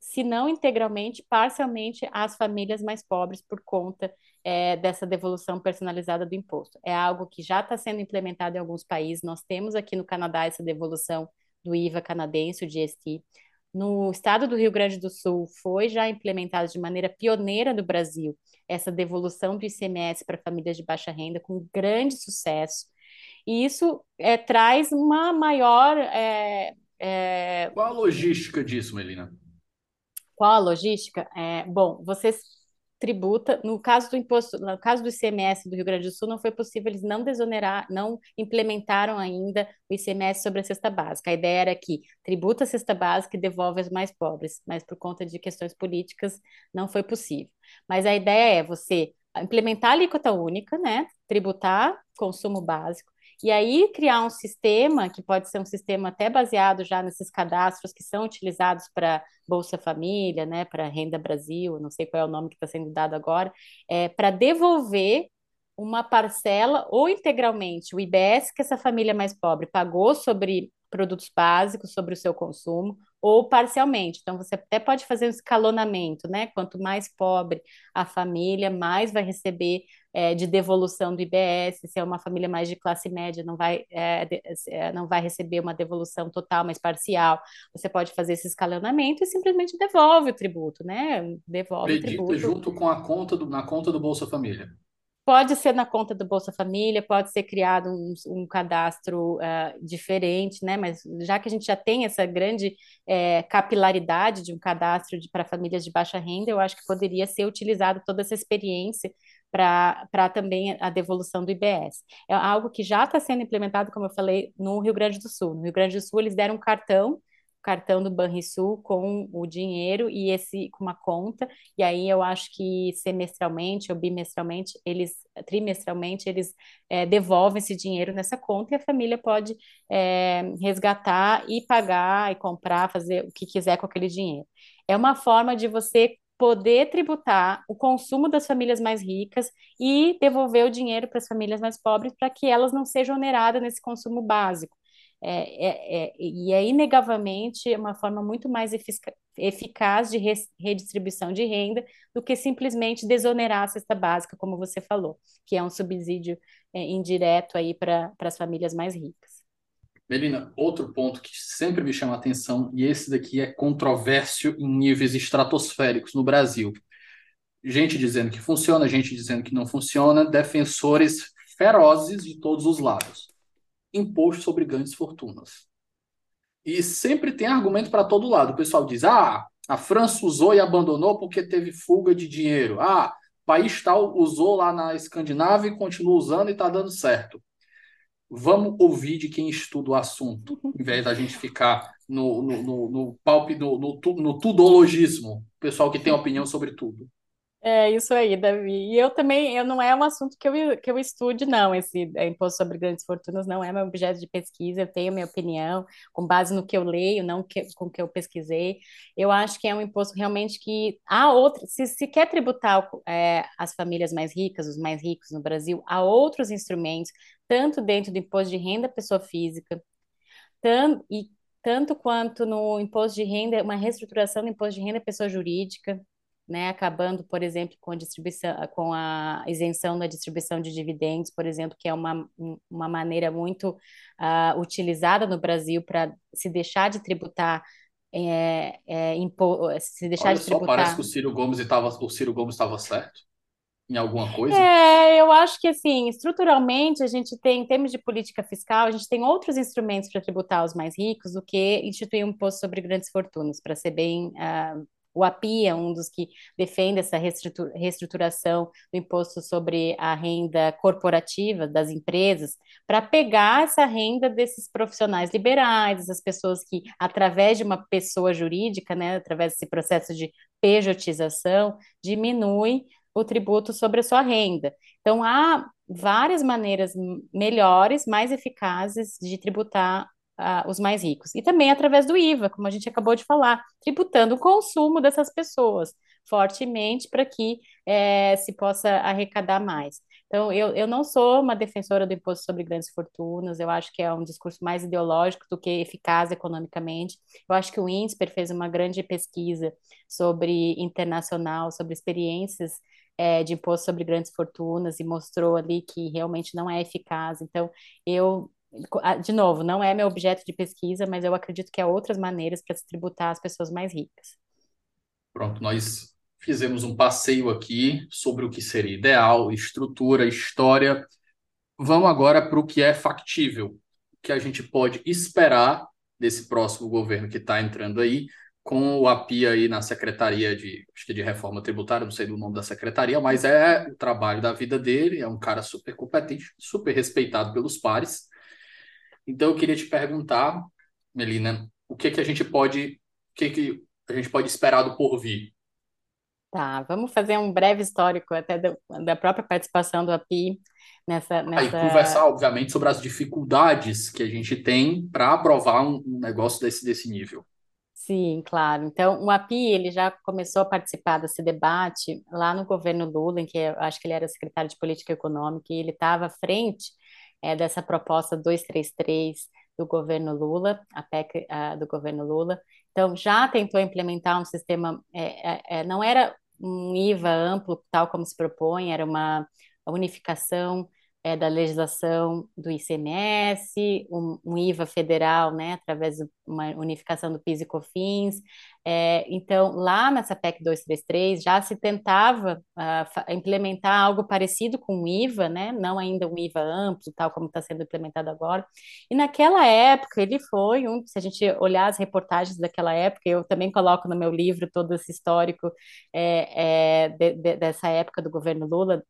se não integralmente, parcialmente às famílias mais pobres por conta é, dessa devolução personalizada do imposto. É algo que já está sendo implementado em alguns países. Nós temos aqui no Canadá essa devolução do IVA canadense, o GST. No estado do Rio Grande do Sul, foi já implementado de maneira pioneira no Brasil essa devolução do ICMS para famílias de baixa renda, com grande sucesso. E isso é, traz uma maior. É, é... Qual a logística disso, Melina? Qual a logística? É, bom, você tributa, no caso do imposto, no caso do ICMS do Rio Grande do Sul, não foi possível, eles não desonerar, não implementaram ainda o ICMS sobre a cesta básica. A ideia era que tributa a cesta básica e devolve aos mais pobres, mas por conta de questões políticas não foi possível. Mas a ideia é você implementar a alíquota única, né? Tributar consumo básico E aí criar um sistema, que pode ser um sistema até baseado já nesses cadastros que são utilizados para Bolsa Família, né, para Renda Brasil, não sei qual é o nome que está sendo dado agora, é, para devolver uma parcela ou integralmente o IBS que essa família mais pobre pagou sobre produtos básicos, sobre o seu consumo, ou parcialmente. Então, você até pode fazer um escalonamento, né? Quanto mais pobre a família, mais vai receber é, de devolução do IBS. Se é uma família mais de classe média, não vai, é, é, não vai receber uma devolução total, mas parcial. Você pode fazer esse escalonamento e simplesmente devolve o tributo, né? Devolve o tributo. junto com a conta do, na conta do Bolsa Família. Pode ser na conta do Bolsa Família, pode ser criado um, um cadastro uh, diferente, né? Mas já que a gente já tem essa grande é, capilaridade de um cadastro para famílias de baixa renda, eu acho que poderia ser utilizado toda essa experiência para também a devolução do IBS. É algo que já está sendo implementado, como eu falei, no Rio Grande do Sul. No Rio Grande do Sul, eles deram um cartão cartão do Banrisul com o dinheiro e esse com uma conta, e aí eu acho que semestralmente ou bimestralmente, eles trimestralmente eles é, devolvem esse dinheiro nessa conta e a família pode é, resgatar e pagar e comprar, fazer o que quiser com aquele dinheiro. É uma forma de você poder tributar o consumo das famílias mais ricas e devolver o dinheiro para as famílias mais pobres para que elas não sejam oneradas nesse consumo básico. É, é, é, e é inegavelmente uma forma muito mais eficaz de redistribuição de renda do que simplesmente desonerar a cesta básica, como você falou, que é um subsídio é, indireto aí para as famílias mais ricas. Melina, outro ponto que sempre me chama a atenção, e esse daqui é controvérsia em níveis estratosféricos no Brasil. Gente dizendo que funciona, gente dizendo que não funciona, defensores ferozes de todos os lados imposto sobre grandes fortunas. E sempre tem argumento para todo lado. O pessoal diz: ah, a França usou e abandonou porque teve fuga de dinheiro. Ah, país tal usou lá na Escandinávia e continua usando e está dando certo. Vamos ouvir de quem estuda o assunto, *laughs* em vez da gente ficar no, no, no, no no, no, no tudologismo, o pessoal que tem opinião sobre tudo. É isso aí, Davi. E eu também, eu não é um assunto que eu, que eu estude, não. Esse é, imposto sobre grandes fortunas não é meu objeto de pesquisa. Eu tenho minha opinião com base no que eu leio, não que, com o que eu pesquisei. Eu acho que é um imposto realmente que há outros. Se, se quer tributar é, as famílias mais ricas, os mais ricos no Brasil, há outros instrumentos, tanto dentro do imposto de renda pessoa física, tanto, e tanto quanto no imposto de renda, uma reestruturação do imposto de renda pessoa jurídica né, acabando, por exemplo, com a distribuição, com a isenção da distribuição de dividendos, por exemplo, que é uma, uma maneira muito uh, utilizada no Brasil para se deixar de tributar é, é, impo, se deixar Olha de tributar. Só parece que o Ciro Gomes estava o Ciro Gomes estava certo em alguma coisa. É, eu acho que assim, estruturalmente a gente tem, em termos de política fiscal, a gente tem outros instrumentos para tributar os mais ricos do que instituir um imposto sobre grandes fortunas, para ser bem uh, o API é um dos que defende essa reestruturação do imposto sobre a renda corporativa das empresas, para pegar essa renda desses profissionais liberais, essas pessoas que, através de uma pessoa jurídica, né, através desse processo de pejotização, diminui o tributo sobre a sua renda. Então, há várias maneiras melhores, mais eficazes de tributar uh, os mais ricos. E também através do IVA, como a gente acabou de falar, tributando o consumo dessas pessoas fortemente para que é, se possa arrecadar mais. Então, eu, eu não sou uma defensora do imposto sobre grandes fortunas, eu acho que é um discurso mais ideológico do que eficaz economicamente. Eu acho que o INSPER fez uma grande pesquisa sobre internacional, sobre experiências é, de imposto sobre grandes fortunas e mostrou ali que realmente não é eficaz. Então, eu de novo, não é meu objeto de pesquisa, mas eu acredito que há outras maneiras para se tributar as pessoas mais ricas. Pronto, nós fizemos um passeio aqui sobre o que seria ideal, estrutura, história. Vamos agora para o que é factível, o que a gente pode esperar desse próximo governo que está entrando aí, com o API aí na Secretaria de, acho que de Reforma Tributária, não sei do nome da secretaria, mas é o trabalho da vida dele, é um cara super competente, super respeitado pelos pares. Então eu queria te perguntar, Melina, o que que a gente pode, o que que a gente pode esperar do porvir? Tá, vamos fazer um breve histórico até da, da própria participação do API nessa, Aí conversar, nessa obviamente, sobre as dificuldades que a gente tem para aprovar um, um negócio desse, desse nível. Sim, claro. Então, o API, ele já começou a participar desse debate lá no governo Lula, em que eu acho que ele era secretário de Política Econômica, e ele estava à frente eh, dessa proposta 233 do governo Lula, a PEC do governo Lula. Então, já tentou implementar um sistema, eh, eh, não era um IVA amplo, tal como se propõe, era uma unificação é, da legislação do ICMS, um, um, IVA federal, né, através de uma unificação do PIS e COFINS. É, então, lá nessa PEC 233 já se tentava uh, implementar algo parecido com o IVA, né, não ainda um IVA amplo, tal como está sendo implementado agora. E naquela época ele foi um, se a gente olhar as reportagens daquela época, eu também coloco no meu livro todo esse histórico é, é, de, de, dessa época do governo Lula,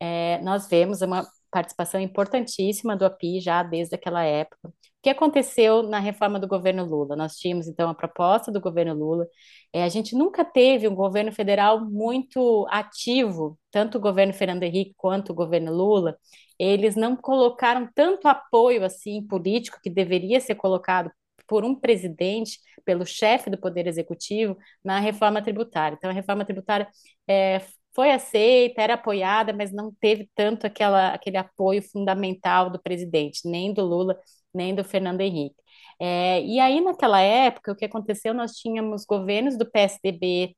é, nós vemos uma participação importantíssima do API já desde aquela época. O que aconteceu na reforma do governo Lula? Nós tínhamos, então, a proposta do governo Lula. É, a gente nunca teve um governo federal muito ativo, tanto o governo Fernando Henrique quanto o governo Lula. Eles não colocaram tanto apoio assim político que deveria ser colocado por um presidente, pelo chefe do Poder Executivo, na reforma tributária. Então, a reforma tributária é, foi aceita, era apoiada, mas não teve tanto aquela, aquele apoio fundamental do presidente, nem do Lula, nem do Fernando Henrique. É, e aí, naquela época, o que aconteceu? Nós tínhamos governos do PSDB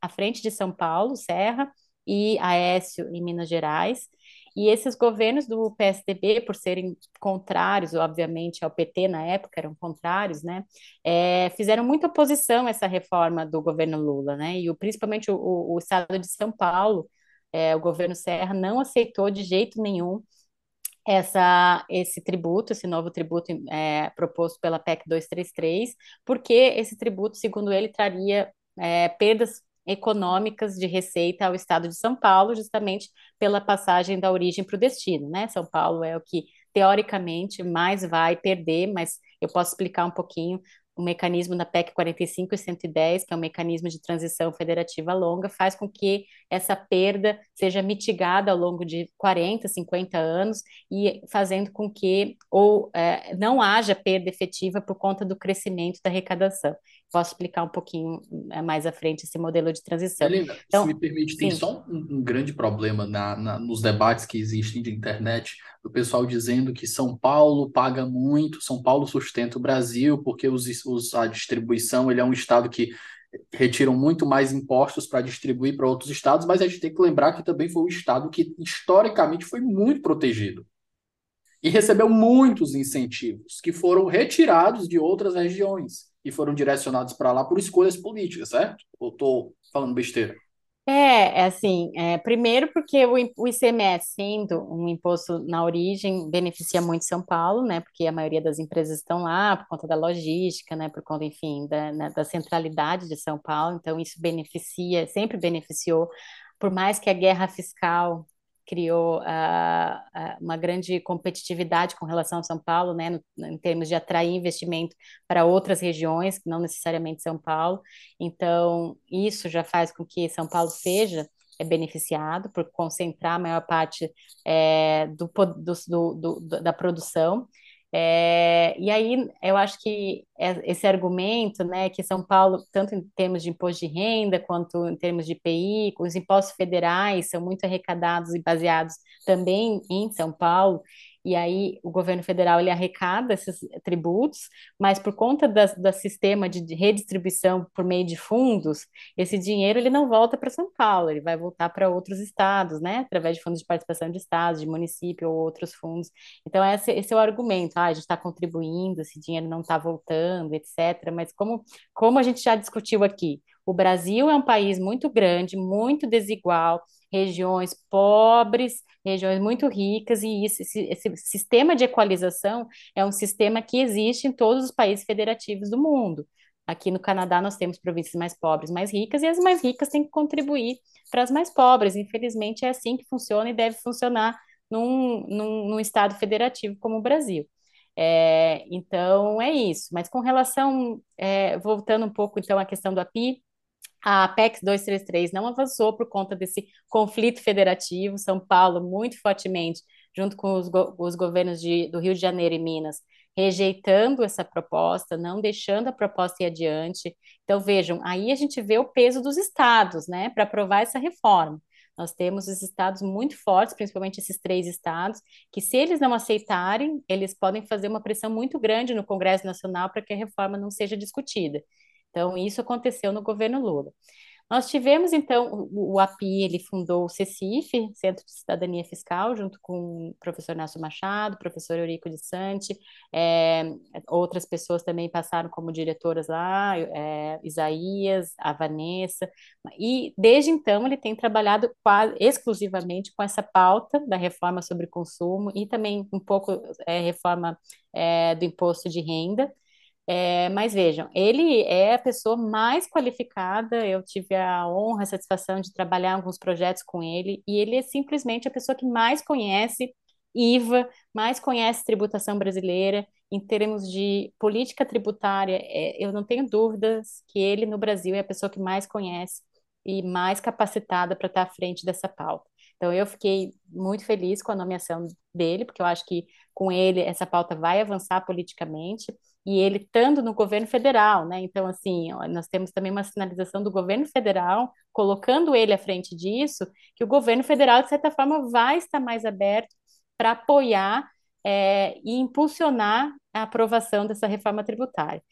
à frente de São Paulo, Serra, e Aécio em Minas Gerais, e esses governos do PSDB, por serem contrários, obviamente, ao PT na época, eram contrários, né? É, fizeram muita oposição a essa reforma do governo Lula, né? E o, principalmente o, o estado de São Paulo, é, o governo Serra, não aceitou de jeito nenhum essa, esse tributo, esse novo tributo é, proposto pela PEC 233, porque esse tributo, segundo ele, traria é, perdas econômicas de receita ao estado de São Paulo, justamente pela passagem da origem para o destino, né? São Paulo é o que teoricamente mais vai perder, mas eu posso explicar um pouquinho o mecanismo da PEC 45 e 110, que é um mecanismo de transição federativa longa, faz com que essa perda seja mitigada ao longo de 40, 50 anos e fazendo com que ou é, não haja perda efetiva por conta do crescimento da arrecadação. Posso explicar um pouquinho é, mais à frente esse modelo de transição. Helena, então, se me permite, tem sim. só um, um, grande problema na, na, nos debates que existem de internet, do pessoal dizendo que São Paulo paga muito, São Paulo sustenta o Brasil, porque os, os, a distribuição ele é um estado que retiram muito mais impostos para distribuir para outros estados, mas a gente tem que lembrar que também foi um estado que historicamente foi muito protegido e recebeu muitos incentivos que foram retirados de outras regiões e foram direcionados para lá por escolhas políticas, certo? Ou estou falando besteira? É, é assim, é, primeiro porque o, ICMS, sendo um imposto na origem, beneficia muito São Paulo, né? Porque a maioria das empresas estão lá por conta da logística, né? Por conta, enfim, da, né, da centralidade de São Paulo. Então, isso beneficia, sempre beneficiou, por mais que a guerra fiscal criou uh, uma grande competitividade com relação a São Paulo, né, no, em termos de atrair investimento para outras regiões, que não necessariamente São Paulo. Então, isso já faz com que São Paulo seja é beneficiado por concentrar a maior parte é, do, do, do, da produção. É, e aí eu acho que é, esse argumento, né, que São Paulo, tanto em termos de imposto de renda quanto em termos de IPI, os impostos federais são muito arrecadados e baseados também em São Paulo, e aí o governo federal ele arrecada esses tributos, mas por conta do sistema de redistribuição por meio de fundos, esse dinheiro ele não volta para São Paulo, ele vai voltar para outros estados, né, através de fundos de participação de estados, de município ou outros fundos. Então esse, esse é o argumento, ah, a gente está contribuindo, esse dinheiro não está voltando, etc. Mas como, como a gente já discutiu aqui, o Brasil é um país muito grande, muito desigual, regiões pobres, regiões muito ricas, e isso, esse, esse, sistema de equalização é um sistema que existe em todos os países federativos do mundo. Aqui no Canadá nós temos províncias mais pobres, mais ricas, e as mais ricas têm que contribuir para as mais pobres. Infelizmente é assim que funciona e deve funcionar num, num, num estado federativo como o Brasil. É, então é isso. Mas com relação, é, voltando um pouco então à questão do API, A PEC 233 não avançou por conta desse conflito federativo. São Paulo, muito fortemente, junto com os, go os governos de, do Rio de Janeiro e Minas, rejeitando essa proposta, não deixando a proposta ir adiante. Então, vejam, aí a gente vê o peso dos estados, né, para aprovar essa reforma. Nós temos os estados muito fortes, principalmente esses três estados, que se eles não aceitarem, eles podem fazer uma pressão muito grande no Congresso Nacional para que a reforma não seja discutida. Então, isso aconteceu no governo Lula. Nós tivemos, então, o, API, ele fundou o CECIF, Centro de Cidadania Fiscal, junto com o professor Nácio Machado, professor Eurico de Sante, é, outras pessoas também passaram como diretoras lá, é, Isaías, a Vanessa, e desde então ele tem trabalhado quase exclusivamente com essa pauta da reforma sobre consumo e também um pouco é, reforma é, do imposto de renda, é, mas vejam, ele é a pessoa mais qualificada. Eu tive a honra, a satisfação de trabalhar alguns projetos com ele, e ele é simplesmente a pessoa que mais conhece IVA, mais conhece tributação brasileira. Em termos de política tributária, é, eu não tenho dúvidas que ele no Brasil é a pessoa que mais conhece e mais capacitada para estar à frente dessa pauta. Então, eu fiquei muito feliz com a nomeação dele, porque eu acho que com ele essa pauta vai avançar politicamente e ele estando no governo federal, né? Então, assim, nós temos também uma sinalização do governo federal, colocando ele à frente disso, que o governo federal, de certa forma, vai estar mais aberto para apoiar é, e impulsionar a aprovação dessa reforma tributária.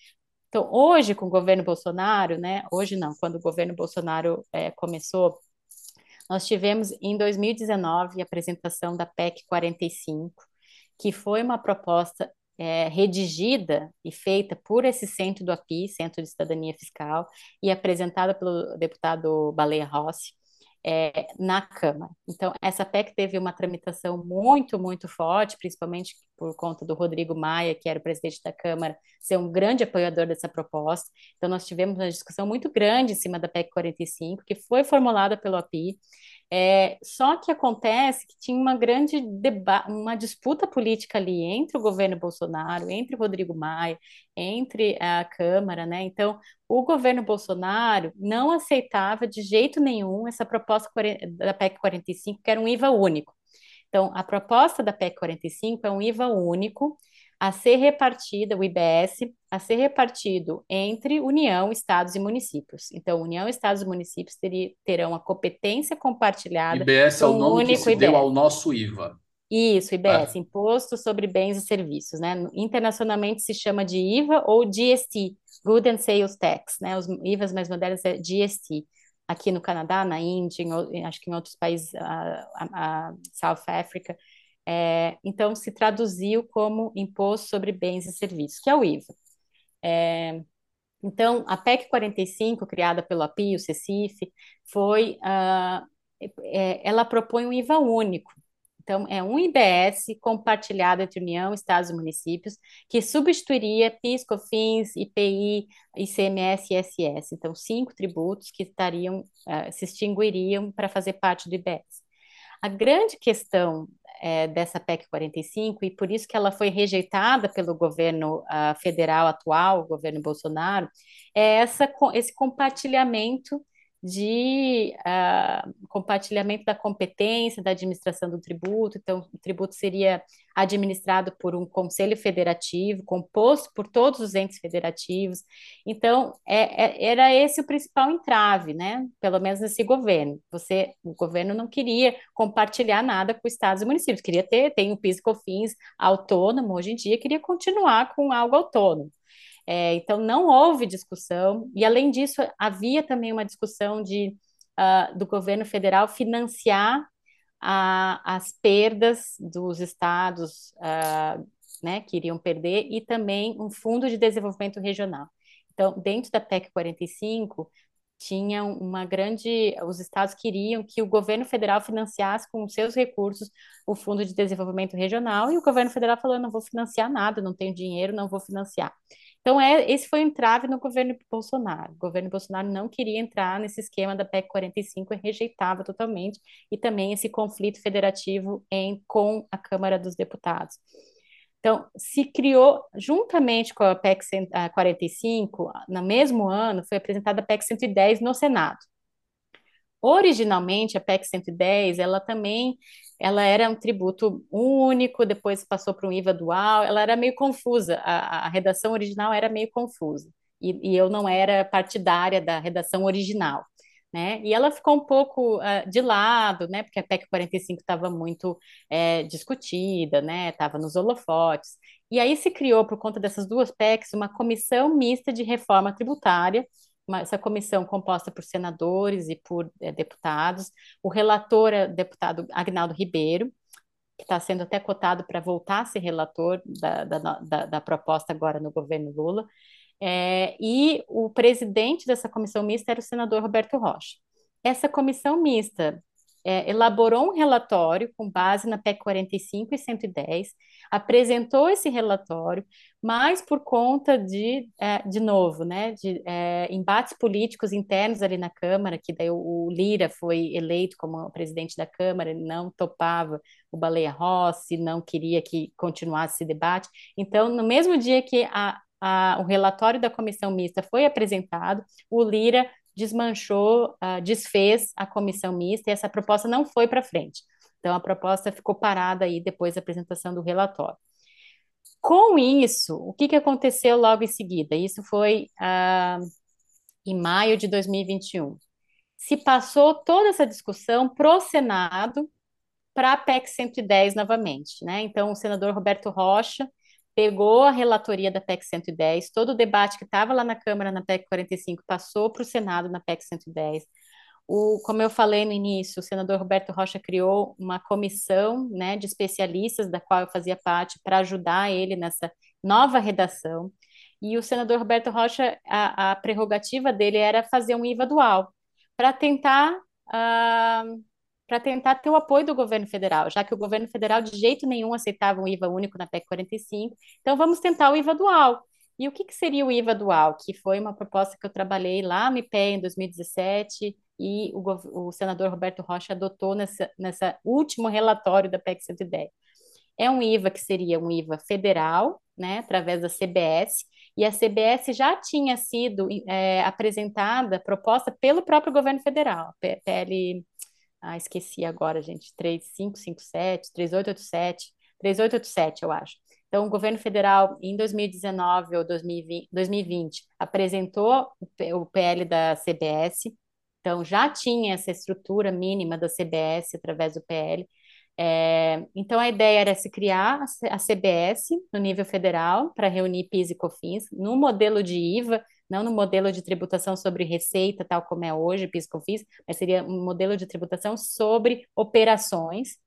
Então, hoje, com o governo Bolsonaro, né? Hoje não, quando o governo Bolsonaro é, começou, nós tivemos em 2019 a apresentação da PEC 45, que foi uma proposta é, redigida e feita por esse centro do API, Centro de Cidadania Fiscal, e apresentada pelo deputado Baleia Rossi, é, na Câmara. Então, essa PEC teve uma tramitação muito, muito forte, principalmente por conta do Rodrigo Maia, que era o presidente da Câmara, ser um grande apoiador dessa proposta. Então, nós tivemos uma discussão muito grande em cima da PEC 45, que foi formulada pelo API, é, só que acontece que tinha uma grande uma disputa política ali entre o governo Bolsonaro, entre o Rodrigo Maia, entre a Câmara, né? Então, o governo Bolsonaro não aceitava de jeito nenhum essa proposta da PEC 45, que era um IVA único. Então, a proposta da PEC 45 é um IVA único a ser repartida, o IBS, a ser repartido entre União, Estados e municípios. Então, União, Estados e municípios ter, terão a competência compartilhada. IBS é o nome que se IBS. deu ao nosso IVA. Isso, IBS, é. Imposto sobre Bens e Serviços, né? Internacionalmente se chama de IVA ou GST, Good and Sales Tax, né? Os IVAs mais modernos é GST. Aqui no Canadá, na Índia, em, acho que em outros países, a, a, a South Africa, é, então, se traduziu como Imposto sobre Bens e Serviços, que é o IVA. É, então, a PEC 45, criada pelo API, o CECIF, foi, uh, é, ela propõe um IVA único. Então, é um IBS compartilhado entre União, Estados e municípios, que substituiria PIS, COFINS, IPI, ICMS e ISS. Então, cinco tributos que estariam, uh, se extinguiriam para fazer parte do IBS. A grande questão é, dessa PEC 45, e por isso que ela foi rejeitada pelo governo uh, federal atual, governo Bolsonaro, é essa, esse compartilhamento de uh, compartilhamento da competência da administração do tributo. Então, o tributo seria administrado por um conselho federativo, composto por todos os entes federativos. Então, é, é, era esse o principal entrave, né? Pelo menos nesse governo. Você, o governo não queria compartilhar nada com estados e municípios, queria ter, tem o PIS e COFINS autônomo hoje em dia, queria continuar com algo autônomo. É, então, não houve discussão, e além disso, havia também uma discussão de, uh, do governo federal financiar a, as perdas dos estados uh, né, que iriam perder e também um fundo de desenvolvimento regional. Então, dentro da PEC 45, tinha uma grande. Os estados queriam que o governo federal financiasse com seus recursos o Fundo de Desenvolvimento Regional, e o governo federal falou: não vou financiar nada, não tenho dinheiro, não vou financiar. Então, é, esse foi um entrave no governo Bolsonaro. O governo Bolsonaro não queria entrar nesse esquema da PEC 45 e rejeitava totalmente, e também esse conflito federativo em, com a Câmara dos Deputados. Então, se criou, juntamente com a PEC 45, no mesmo ano, foi apresentada a PEC 110 no Senado. Originalmente, a PEC 110, ela também ela era um tributo único, depois passou para um IVA dual, ela era meio confusa, a, a redação original era meio confusa, e, e, eu não era partidária da redação original, né? E ela ficou um pouco uh, de lado, né? Porque a PEC 45 estava muito é, discutida, né? Estava nos holofotes. E aí se criou, por conta dessas duas PECs, uma comissão mista de reforma tributária, uma, essa comissão composta por senadores e por é, deputados. O relator é o deputado Agnaldo Ribeiro, que está sendo até cotado para voltar a ser relator da, da, da, da proposta agora no governo Lula. É, e o presidente dessa comissão mista era o senador Roberto Rocha. Essa comissão mista é, elaborou um relatório com base na PEC 45 e 110, apresentou esse relatório, mas por conta de, é, de novo, né, de é, embates políticos internos ali na Câmara, que daí o, o, Lira foi eleito como presidente da Câmara, ele não topava o Baleia Rossi, não queria que continuasse esse debate. Então, no mesmo dia que a, a, o relatório da comissão mista foi apresentado, o Lira desmanchou, uh, desfez a comissão mista e essa proposta não foi para frente. Então, a proposta ficou parada aí depois da apresentação do relatório. Com isso, o que, que aconteceu logo em seguida? Isso foi uh, em maio de 2021. Se passou toda essa discussão para o Senado, para a PEC 110 novamente. Né? Então, o senador Roberto Rocha pegou a relatoria da PEC 110, todo o debate que estava lá na Câmara na PEC 45 passou para o Senado na PEC 110. O, como eu falei no início, o senador Roberto Rocha criou uma comissão né, de especialistas, da qual eu fazia parte, para ajudar ele nessa nova redação. E o senador Roberto Rocha, a, a prerrogativa dele era fazer um IVA dual, para tentar uh, para tentar ter o apoio do governo federal, já que o governo federal de jeito nenhum aceitava um IVA único na PEC 45. Então, vamos tentar o IVA dual. E o que, que seria o IVA dual? Que foi uma proposta que eu trabalhei lá no IPE em 2017 e o, o senador Roberto Rocha adotou nessa, nessa último relatório da PEC 110. É um IVA que seria um IVA federal, né, através da CBS, e a CBS já tinha sido é, apresentada, proposta pelo próprio governo federal, PL ah, esqueci agora, gente. 3557, 3887, 3887, eu acho. Então, o governo federal, em 2019 ou 2020, 2020 apresentou o PL da CBS, então já tinha essa estrutura mínima da CBS através do PL. É, então, a ideia era se criar a CBS no nível federal para reunir PIS e COFINS no modelo de IVA não no modelo de tributação sobre receita, tal como é hoje, PIS COFINS, mas seria um modelo de tributação sobre operações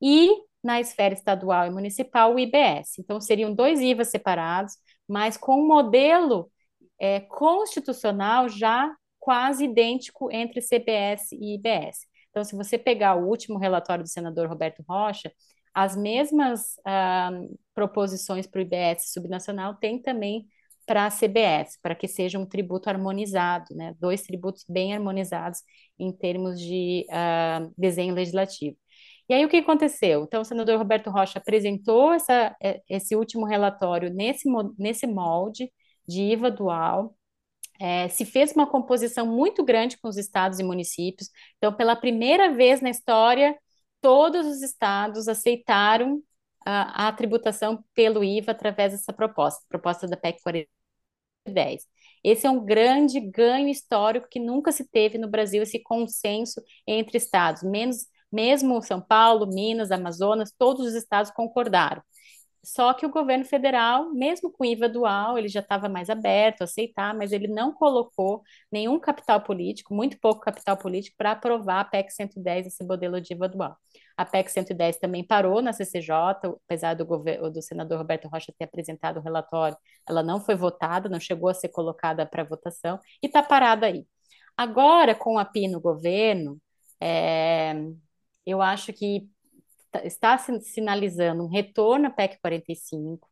e na esfera estadual e municipal o IBS. Então seriam dois IVAs separados, mas com um modelo é, constitucional já quase idêntico entre CBS e IBS. Então, se você pegar o último relatório do senador Roberto Rocha, as mesmas ah, proposições para o IBS subnacional têm também para a CBS, para que seja um tributo harmonizado, né? dois tributos bem harmonizados em termos de uh, desenho legislativo. E aí o que aconteceu? Então, o senador Roberto Rocha apresentou essa, é, esse último relatório nesse, nesse molde de IVA dual, é, se fez uma composição muito grande com os estados e municípios. Então, pela primeira vez na história, todos os estados aceitaram a, a tributação pelo IVA através dessa proposta, proposta da PEC 4010. Esse é um grande ganho histórico que nunca se teve no Brasil, esse consenso entre estados, menos, mesmo São Paulo, Minas, Amazonas, todos os estados concordaram. Só que o governo federal, mesmo com IVA dual, ele já estava mais aberto a aceitar, mas ele não colocou nenhum capital político, muito pouco capital político, para aprovar a PEC 110, esse modelo de IVA dual. A PEC 110 também parou na CCJ, apesar do, governo, do senador Roberto Rocha ter apresentado o relatório, ela não foi votada, não chegou a ser colocada para votação, e está parada aí. Agora, com a PI no governo, é, eu acho que está sinalizando um retorno à PEC 45,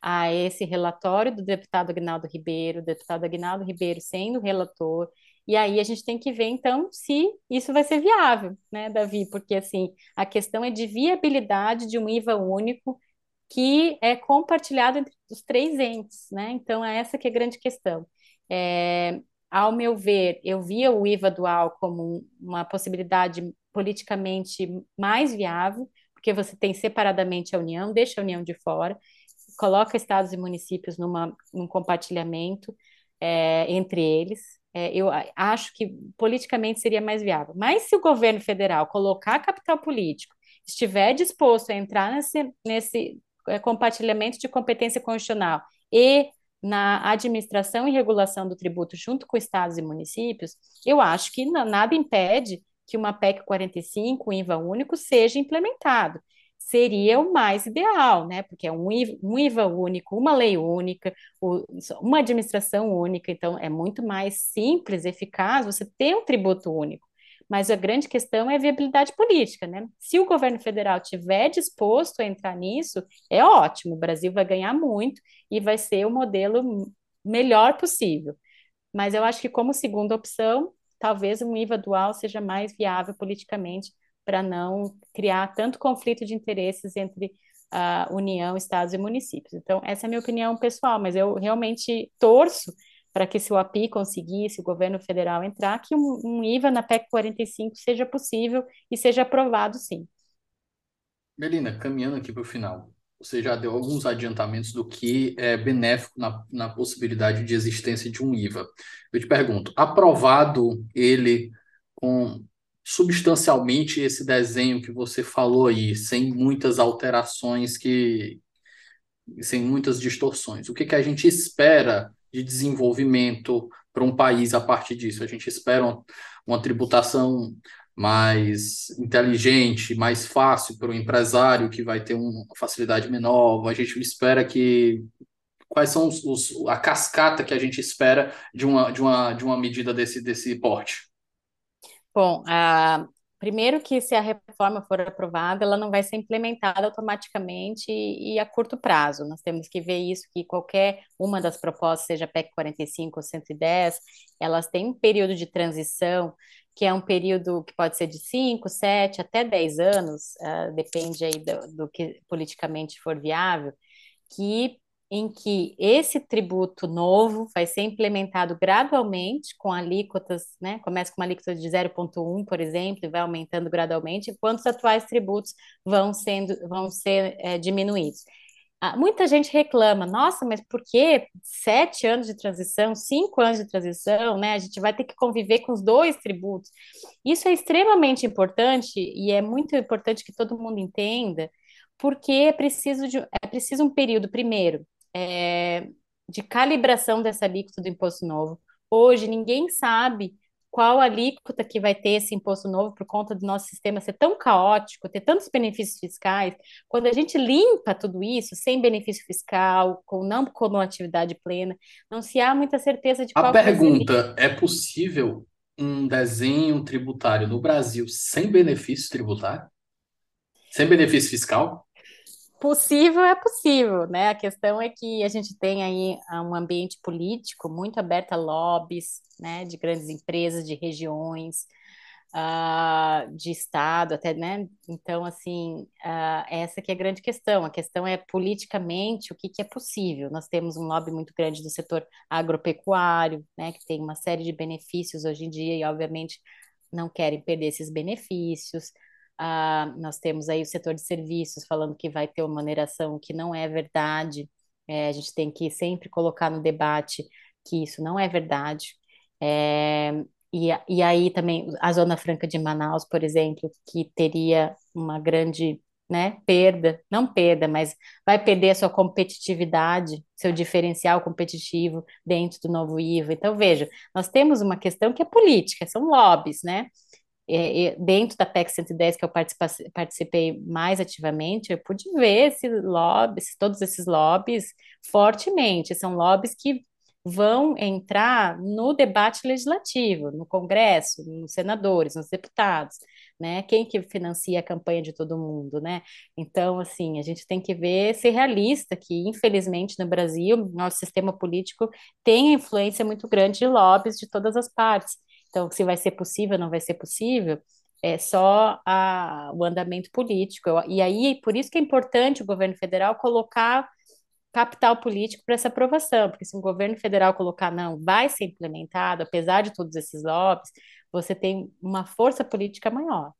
a esse relatório do deputado Agnaldo Ribeiro, deputado Agnaldo Ribeiro sendo relator, e aí a gente tem que ver, então, se isso vai ser viável, né, Davi? Porque, assim, a questão é de viabilidade de um IVA único que é compartilhado entre os três entes, né? Então, é essa que é a grande questão. É, ao meu ver, eu via o IVA dual como uma possibilidade politicamente mais viável, porque você tem separadamente a União, deixa a União de fora, coloca estados e municípios numa, num compartilhamento é, entre eles. É, eu acho que politicamente seria mais viável. Mas se o governo federal colocar capital político, estiver disposto a entrar nesse, nesse é, compartilhamento de competência constitucional e na administração e regulação do tributo junto com estados e municípios, eu acho que nada impede que uma PEC 45, um IVA único, seja implementado. Seria o mais ideal, né? Porque é um IVA, um IVA único, uma lei única, uma administração única, então é muito mais simples, eficaz você ter um tributo único. Mas a grande questão é a viabilidade política, né? Se o governo federal tiver disposto a entrar nisso, é ótimo, o Brasil vai ganhar muito e vai ser o modelo melhor possível. Mas eu acho que como segunda opção, talvez um IVA dual seja mais viável politicamente para não criar tanto conflito de interesses entre a União, estados e municípios. Então, essa é a minha opinião pessoal, mas eu realmente torço para que se o API conseguisse, o governo federal entrar, que um, um IVA na PEC 45 seja possível e seja aprovado sim. Melina, caminhando aqui para o final, você já deu alguns adiantamentos do que é benéfico na, na possibilidade de existência de um IVA. Eu te pergunto, aprovado ele com substancialmente esse desenho que você falou aí, sem muitas alterações que sem muitas distorções. O que, que a gente espera de desenvolvimento para um país a partir disso. A gente espera uma, uma tributação mais inteligente, mais fácil para o empresário que vai ter uma facilidade menor. A gente espera que quais são os, os, a cascata que a gente espera de uma, de uma, de uma medida desse, desse porte? Bom, a, Primeiro que se a reforma for aprovada, ela não vai ser implementada automaticamente e, e, a curto prazo. Nós temos que ver isso, que qualquer uma das propostas, seja PEC 45 ou 110, elas têm um período de transição, que é um período que pode ser de 5, 7, até 10 anos, uh, depende aí do, do que politicamente for viável, que em que esse tributo novo vai ser implementado gradualmente, com alíquotas, né? Começa com uma alíquota de 0,1, por exemplo, e vai aumentando gradualmente, enquanto os atuais tributos vão sendo vão ser é, diminuídos. Ah, muita gente reclama, nossa, mas por que sete anos de transição, cinco anos de transição, né? A gente vai ter que conviver com os dois tributos. Isso é extremamente importante e é muito importante que todo mundo entenda, porque é preciso, de, é preciso um período, primeiro, é, de calibração dessa alíquota do imposto novo. Hoje, ninguém sabe qual alíquota que vai ter esse imposto novo por conta do nosso sistema ser tão caótico, ter tantos benefícios fiscais. Quando a gente limpa tudo isso, sem benefício fiscal, com não como atividade plena, não se há muita certeza de qual A pergunta, é possível um desenho tributário no Brasil sem benefício tributário? Sem benefício fiscal? Possível é possível, né? A questão é que a gente tem aí ah, um ambiente político muito aberto a lobbies, né? De grandes empresas, de regiões, uh, de estado, até, né? Então, assim, uh, essa que é a grande questão. A questão é politicamente o que, que é possível. Nós temos um lobby muito grande do setor agropecuário, né? Que tem uma série de benefícios hoje em dia e, obviamente, não querem perder esses benefícios. Ah, nós temos aí o setor de serviços falando que vai ter uma oneração que não é verdade. É, a gente tem que sempre colocar no debate que isso não é verdade. É, e, e aí também a Zona Franca de Manaus, por exemplo, que teria uma grande né, perda, não perda, mas vai perder a sua competitividade, seu diferencial competitivo dentro do novo IVA. Então, veja, nós temos uma questão que é política, são lobbies, né? É, dentro da PEC 110, que eu participei mais ativamente, eu pude ver esses lobbies, todos esses lobbies fortemente. São lobbies que vão entrar no debate legislativo, no Congresso, nos senadores, nos deputados, né? Quem que financia a campanha de todo mundo, né? Então, assim, a gente tem que ver, ser realista, que infelizmente no Brasil, nosso sistema político tem influência muito grande de lobbies de todas as partes. Então, se vai ser possível, não vai ser possível, é só a, o andamento político. E aí, por isso que é importante o governo federal colocar capital político para essa aprovação, porque se o governo federal colocar não, vai ser implementado, apesar de todos esses lobbies, você tem uma força política maior.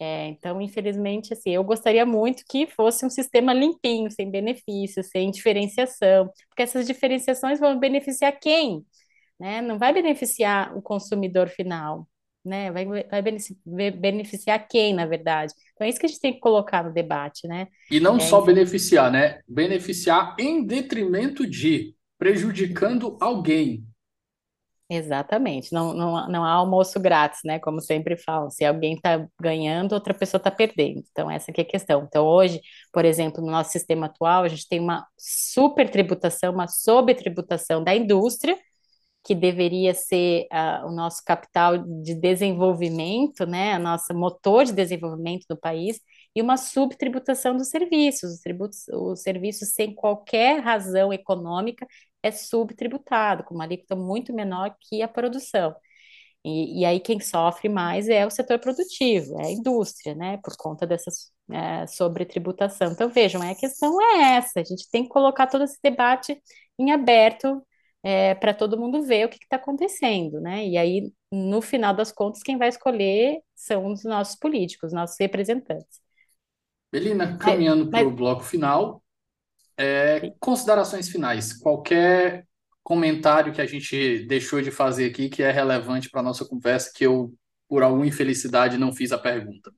É, então, infelizmente, assim, eu gostaria muito que fosse um sistema limpinho, sem benefícios, sem diferenciação, porque essas diferenciações vão beneficiar quem? Né? Não vai beneficiar o consumidor final, né? Vai, vai beneficiar quem, na verdade? Então é isso que a gente tem que colocar no debate, né? E não é, só beneficiar, né? Beneficiar em detrimento de, prejudicando alguém. Exatamente, não, não, não há almoço grátis, né? Como sempre falam, se alguém está ganhando, outra pessoa está perdendo. Então, essa aqui é a questão. Então, hoje, por exemplo, no nosso sistema atual, a gente tem uma super tributação, uma sobretributação da indústria, que deveria ser uh, o nosso capital de desenvolvimento, né, a nossa motor de desenvolvimento do país, e uma subtributação dos serviços. Os, tributos, os serviços sem qualquer razão econômica é subtributado, com uma alíquota muito menor que a produção. E, e, aí quem sofre mais é o setor produtivo, é a indústria, né, por conta dessa é, sobretributação. Então, vejam, a questão é essa, a gente tem que colocar todo esse debate em aberto é, para todo mundo ver o que está acontecendo, né? E aí, no final das contas, quem vai escolher são os nossos políticos, nossos representantes. Melina, caminhando para o bloco final, é, considerações finais. Qualquer comentário que a gente deixou de fazer aqui que é relevante para a nossa conversa, que eu, por alguma infelicidade, não fiz a pergunta.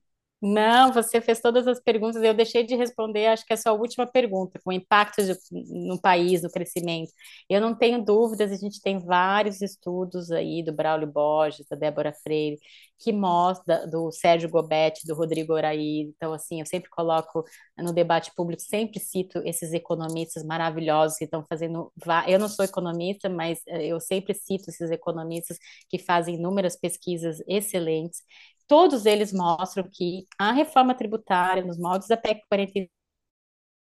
Não, você fez todas as perguntas, eu deixei de responder, acho que é a sua última pergunta, com impacto de, no país, no crescimento. Eu não tenho dúvidas, a gente tem vários estudos aí do Braulio Borges, da Débora Freire, que mostra, do Sérgio Gobetti, do Rodrigo Oraí, então assim, eu sempre coloco no debate público, sempre cito esses economistas maravilhosos que estão fazendo, eu não sou economista, mas eh, eu sempre cito esses economistas que fazem inúmeras pesquisas excelentes, todos eles mostram que a reforma tributária, nos moldes da PEC 45,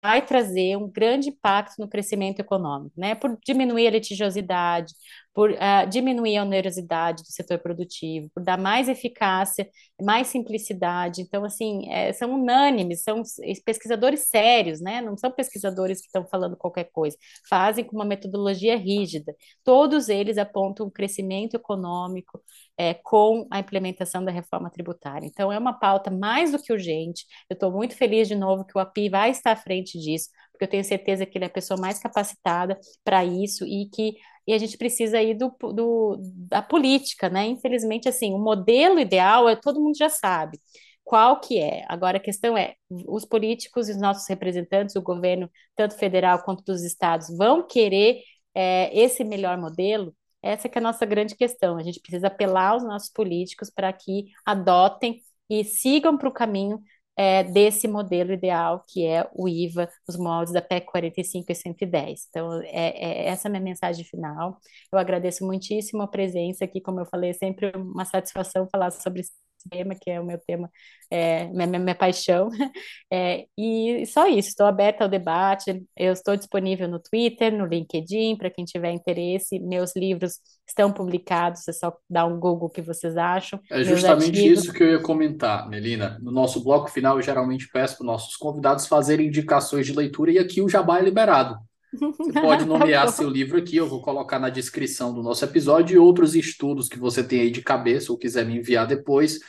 vai trazer um grande impacto no crescimento econômico, né? Por diminuir a litigiosidade, por uh, diminuir a onerosidade do setor produtivo, por dar mais eficácia, mais simplicidade. Então, assim, é, são unânimes, são pesquisadores sérios, né? Não são pesquisadores que estão falando qualquer coisa, fazem com uma metodologia rígida. Todos eles apontam um crescimento econômico é, com a implementação da reforma tributária. Então, é uma pauta mais do que urgente. Eu estou muito feliz de novo que o API vai estar à frente disso, porque eu tenho certeza que ele é a pessoa mais capacitada para isso e que e a gente precisa aí do, do, da política, né? Infelizmente, assim, o modelo ideal é todo mundo já sabe qual que é. Agora a questão é, os políticos e os nossos representantes, o governo, tanto federal quanto dos estados, vão querer é, esse melhor modelo? Essa que é a nossa grande questão. A gente precisa apelar aos nossos políticos para que adotem e sigam para o caminho é, desse modelo ideal, que é o IVA, os moldes da PEC 45 e 110. Então, é, é essa é a minha mensagem final. Eu agradeço muitíssimo a presença aqui, como eu falei, é sempre uma satisfação falar sobre tema, que é o meu tema, é, minha, minha paixão. *laughs* É, e só isso, estou aberta ao debate, eu estou disponível no Twitter, no LinkedIn, para quem tiver interesse. Meus livros estão publicados, é só dar um Google o que vocês acham. É justamente isso que eu ia comentar, Melina. No nosso bloco final, eu geralmente peço para nossos convidados fazerem indicações de leitura, e aqui o jabá é liberado. Você pode *laughs* nomear tá seu livro aqui, eu vou colocar na descrição do nosso episódio e outros estudos que você tem aí de cabeça ou quiser me enviar depois,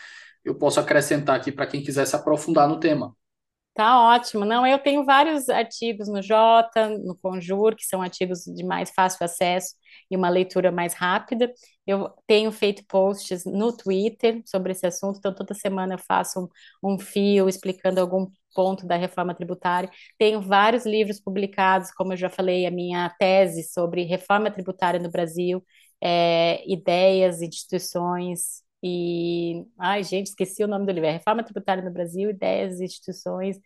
eu posso acrescentar aqui para quem quiser se aprofundar no tema. Tá ótimo. Não, eu tenho vários artigos no Jota, no Conjur, que são artigos de mais fácil acesso e uma leitura mais rápida. Eu tenho feito posts no Twitter sobre esse assunto, então toda semana eu faço um, um fio explicando algum ponto da reforma tributária. Tenho vários livros publicados, como eu já falei, a minha tese sobre reforma tributária no Brasil, é, ideias, instituições e. Ai, gente, esqueci o nome do livro. É Reforma Tributária no Brasil, Ideias, Instituições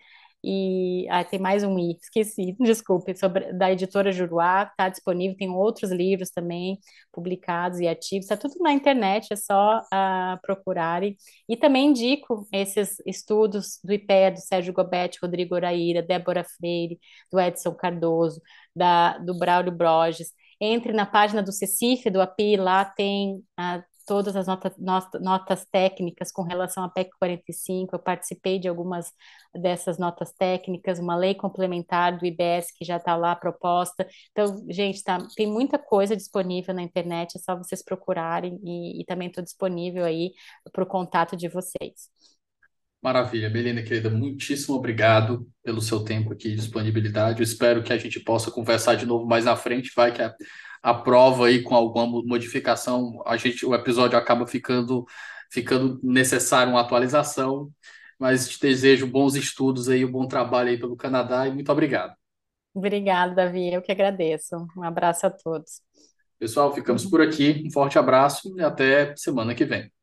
e ah, tem mais um I, esqueci, *laughs* desculpe, sobre, da editora Juruá, está disponível, tem outros livros também publicados e ativos, está tudo na internet, é só uh, procurarem. E também indico esses estudos do IPEA, do Sérgio Gobetti, Rodrigo Oraíra, Débora Freire, do Edson Cardoso, da, do Braulio Borges. Entre na página do CECIF, do API, lá tem uh, todas as notas, notas técnicas com relação à PEC 45, eu participei de algumas dessas notas técnicas, uma lei complementar do IBS que já está lá proposta. Então, gente, tá, tem muita coisa disponível na internet, é só vocês procurarem e, e também estou disponível aí para o contato de vocês. Maravilha, Melina, querida, muitíssimo obrigado pelo seu tempo aqui e disponibilidade. Eu espero que a gente possa conversar de novo mais na frente. Vai que a, a prova aí com alguma modificação, a gente, o episódio acaba ficando, ficando necessário uma atualização. Mas te desejo bons estudos aí, um bom trabalho aí pelo Canadá e muito obrigado. Obrigada, Davi. Eu que agradeço. Um abraço a todos. Pessoal, ficamos por aqui. Um forte abraço e até semana que vem.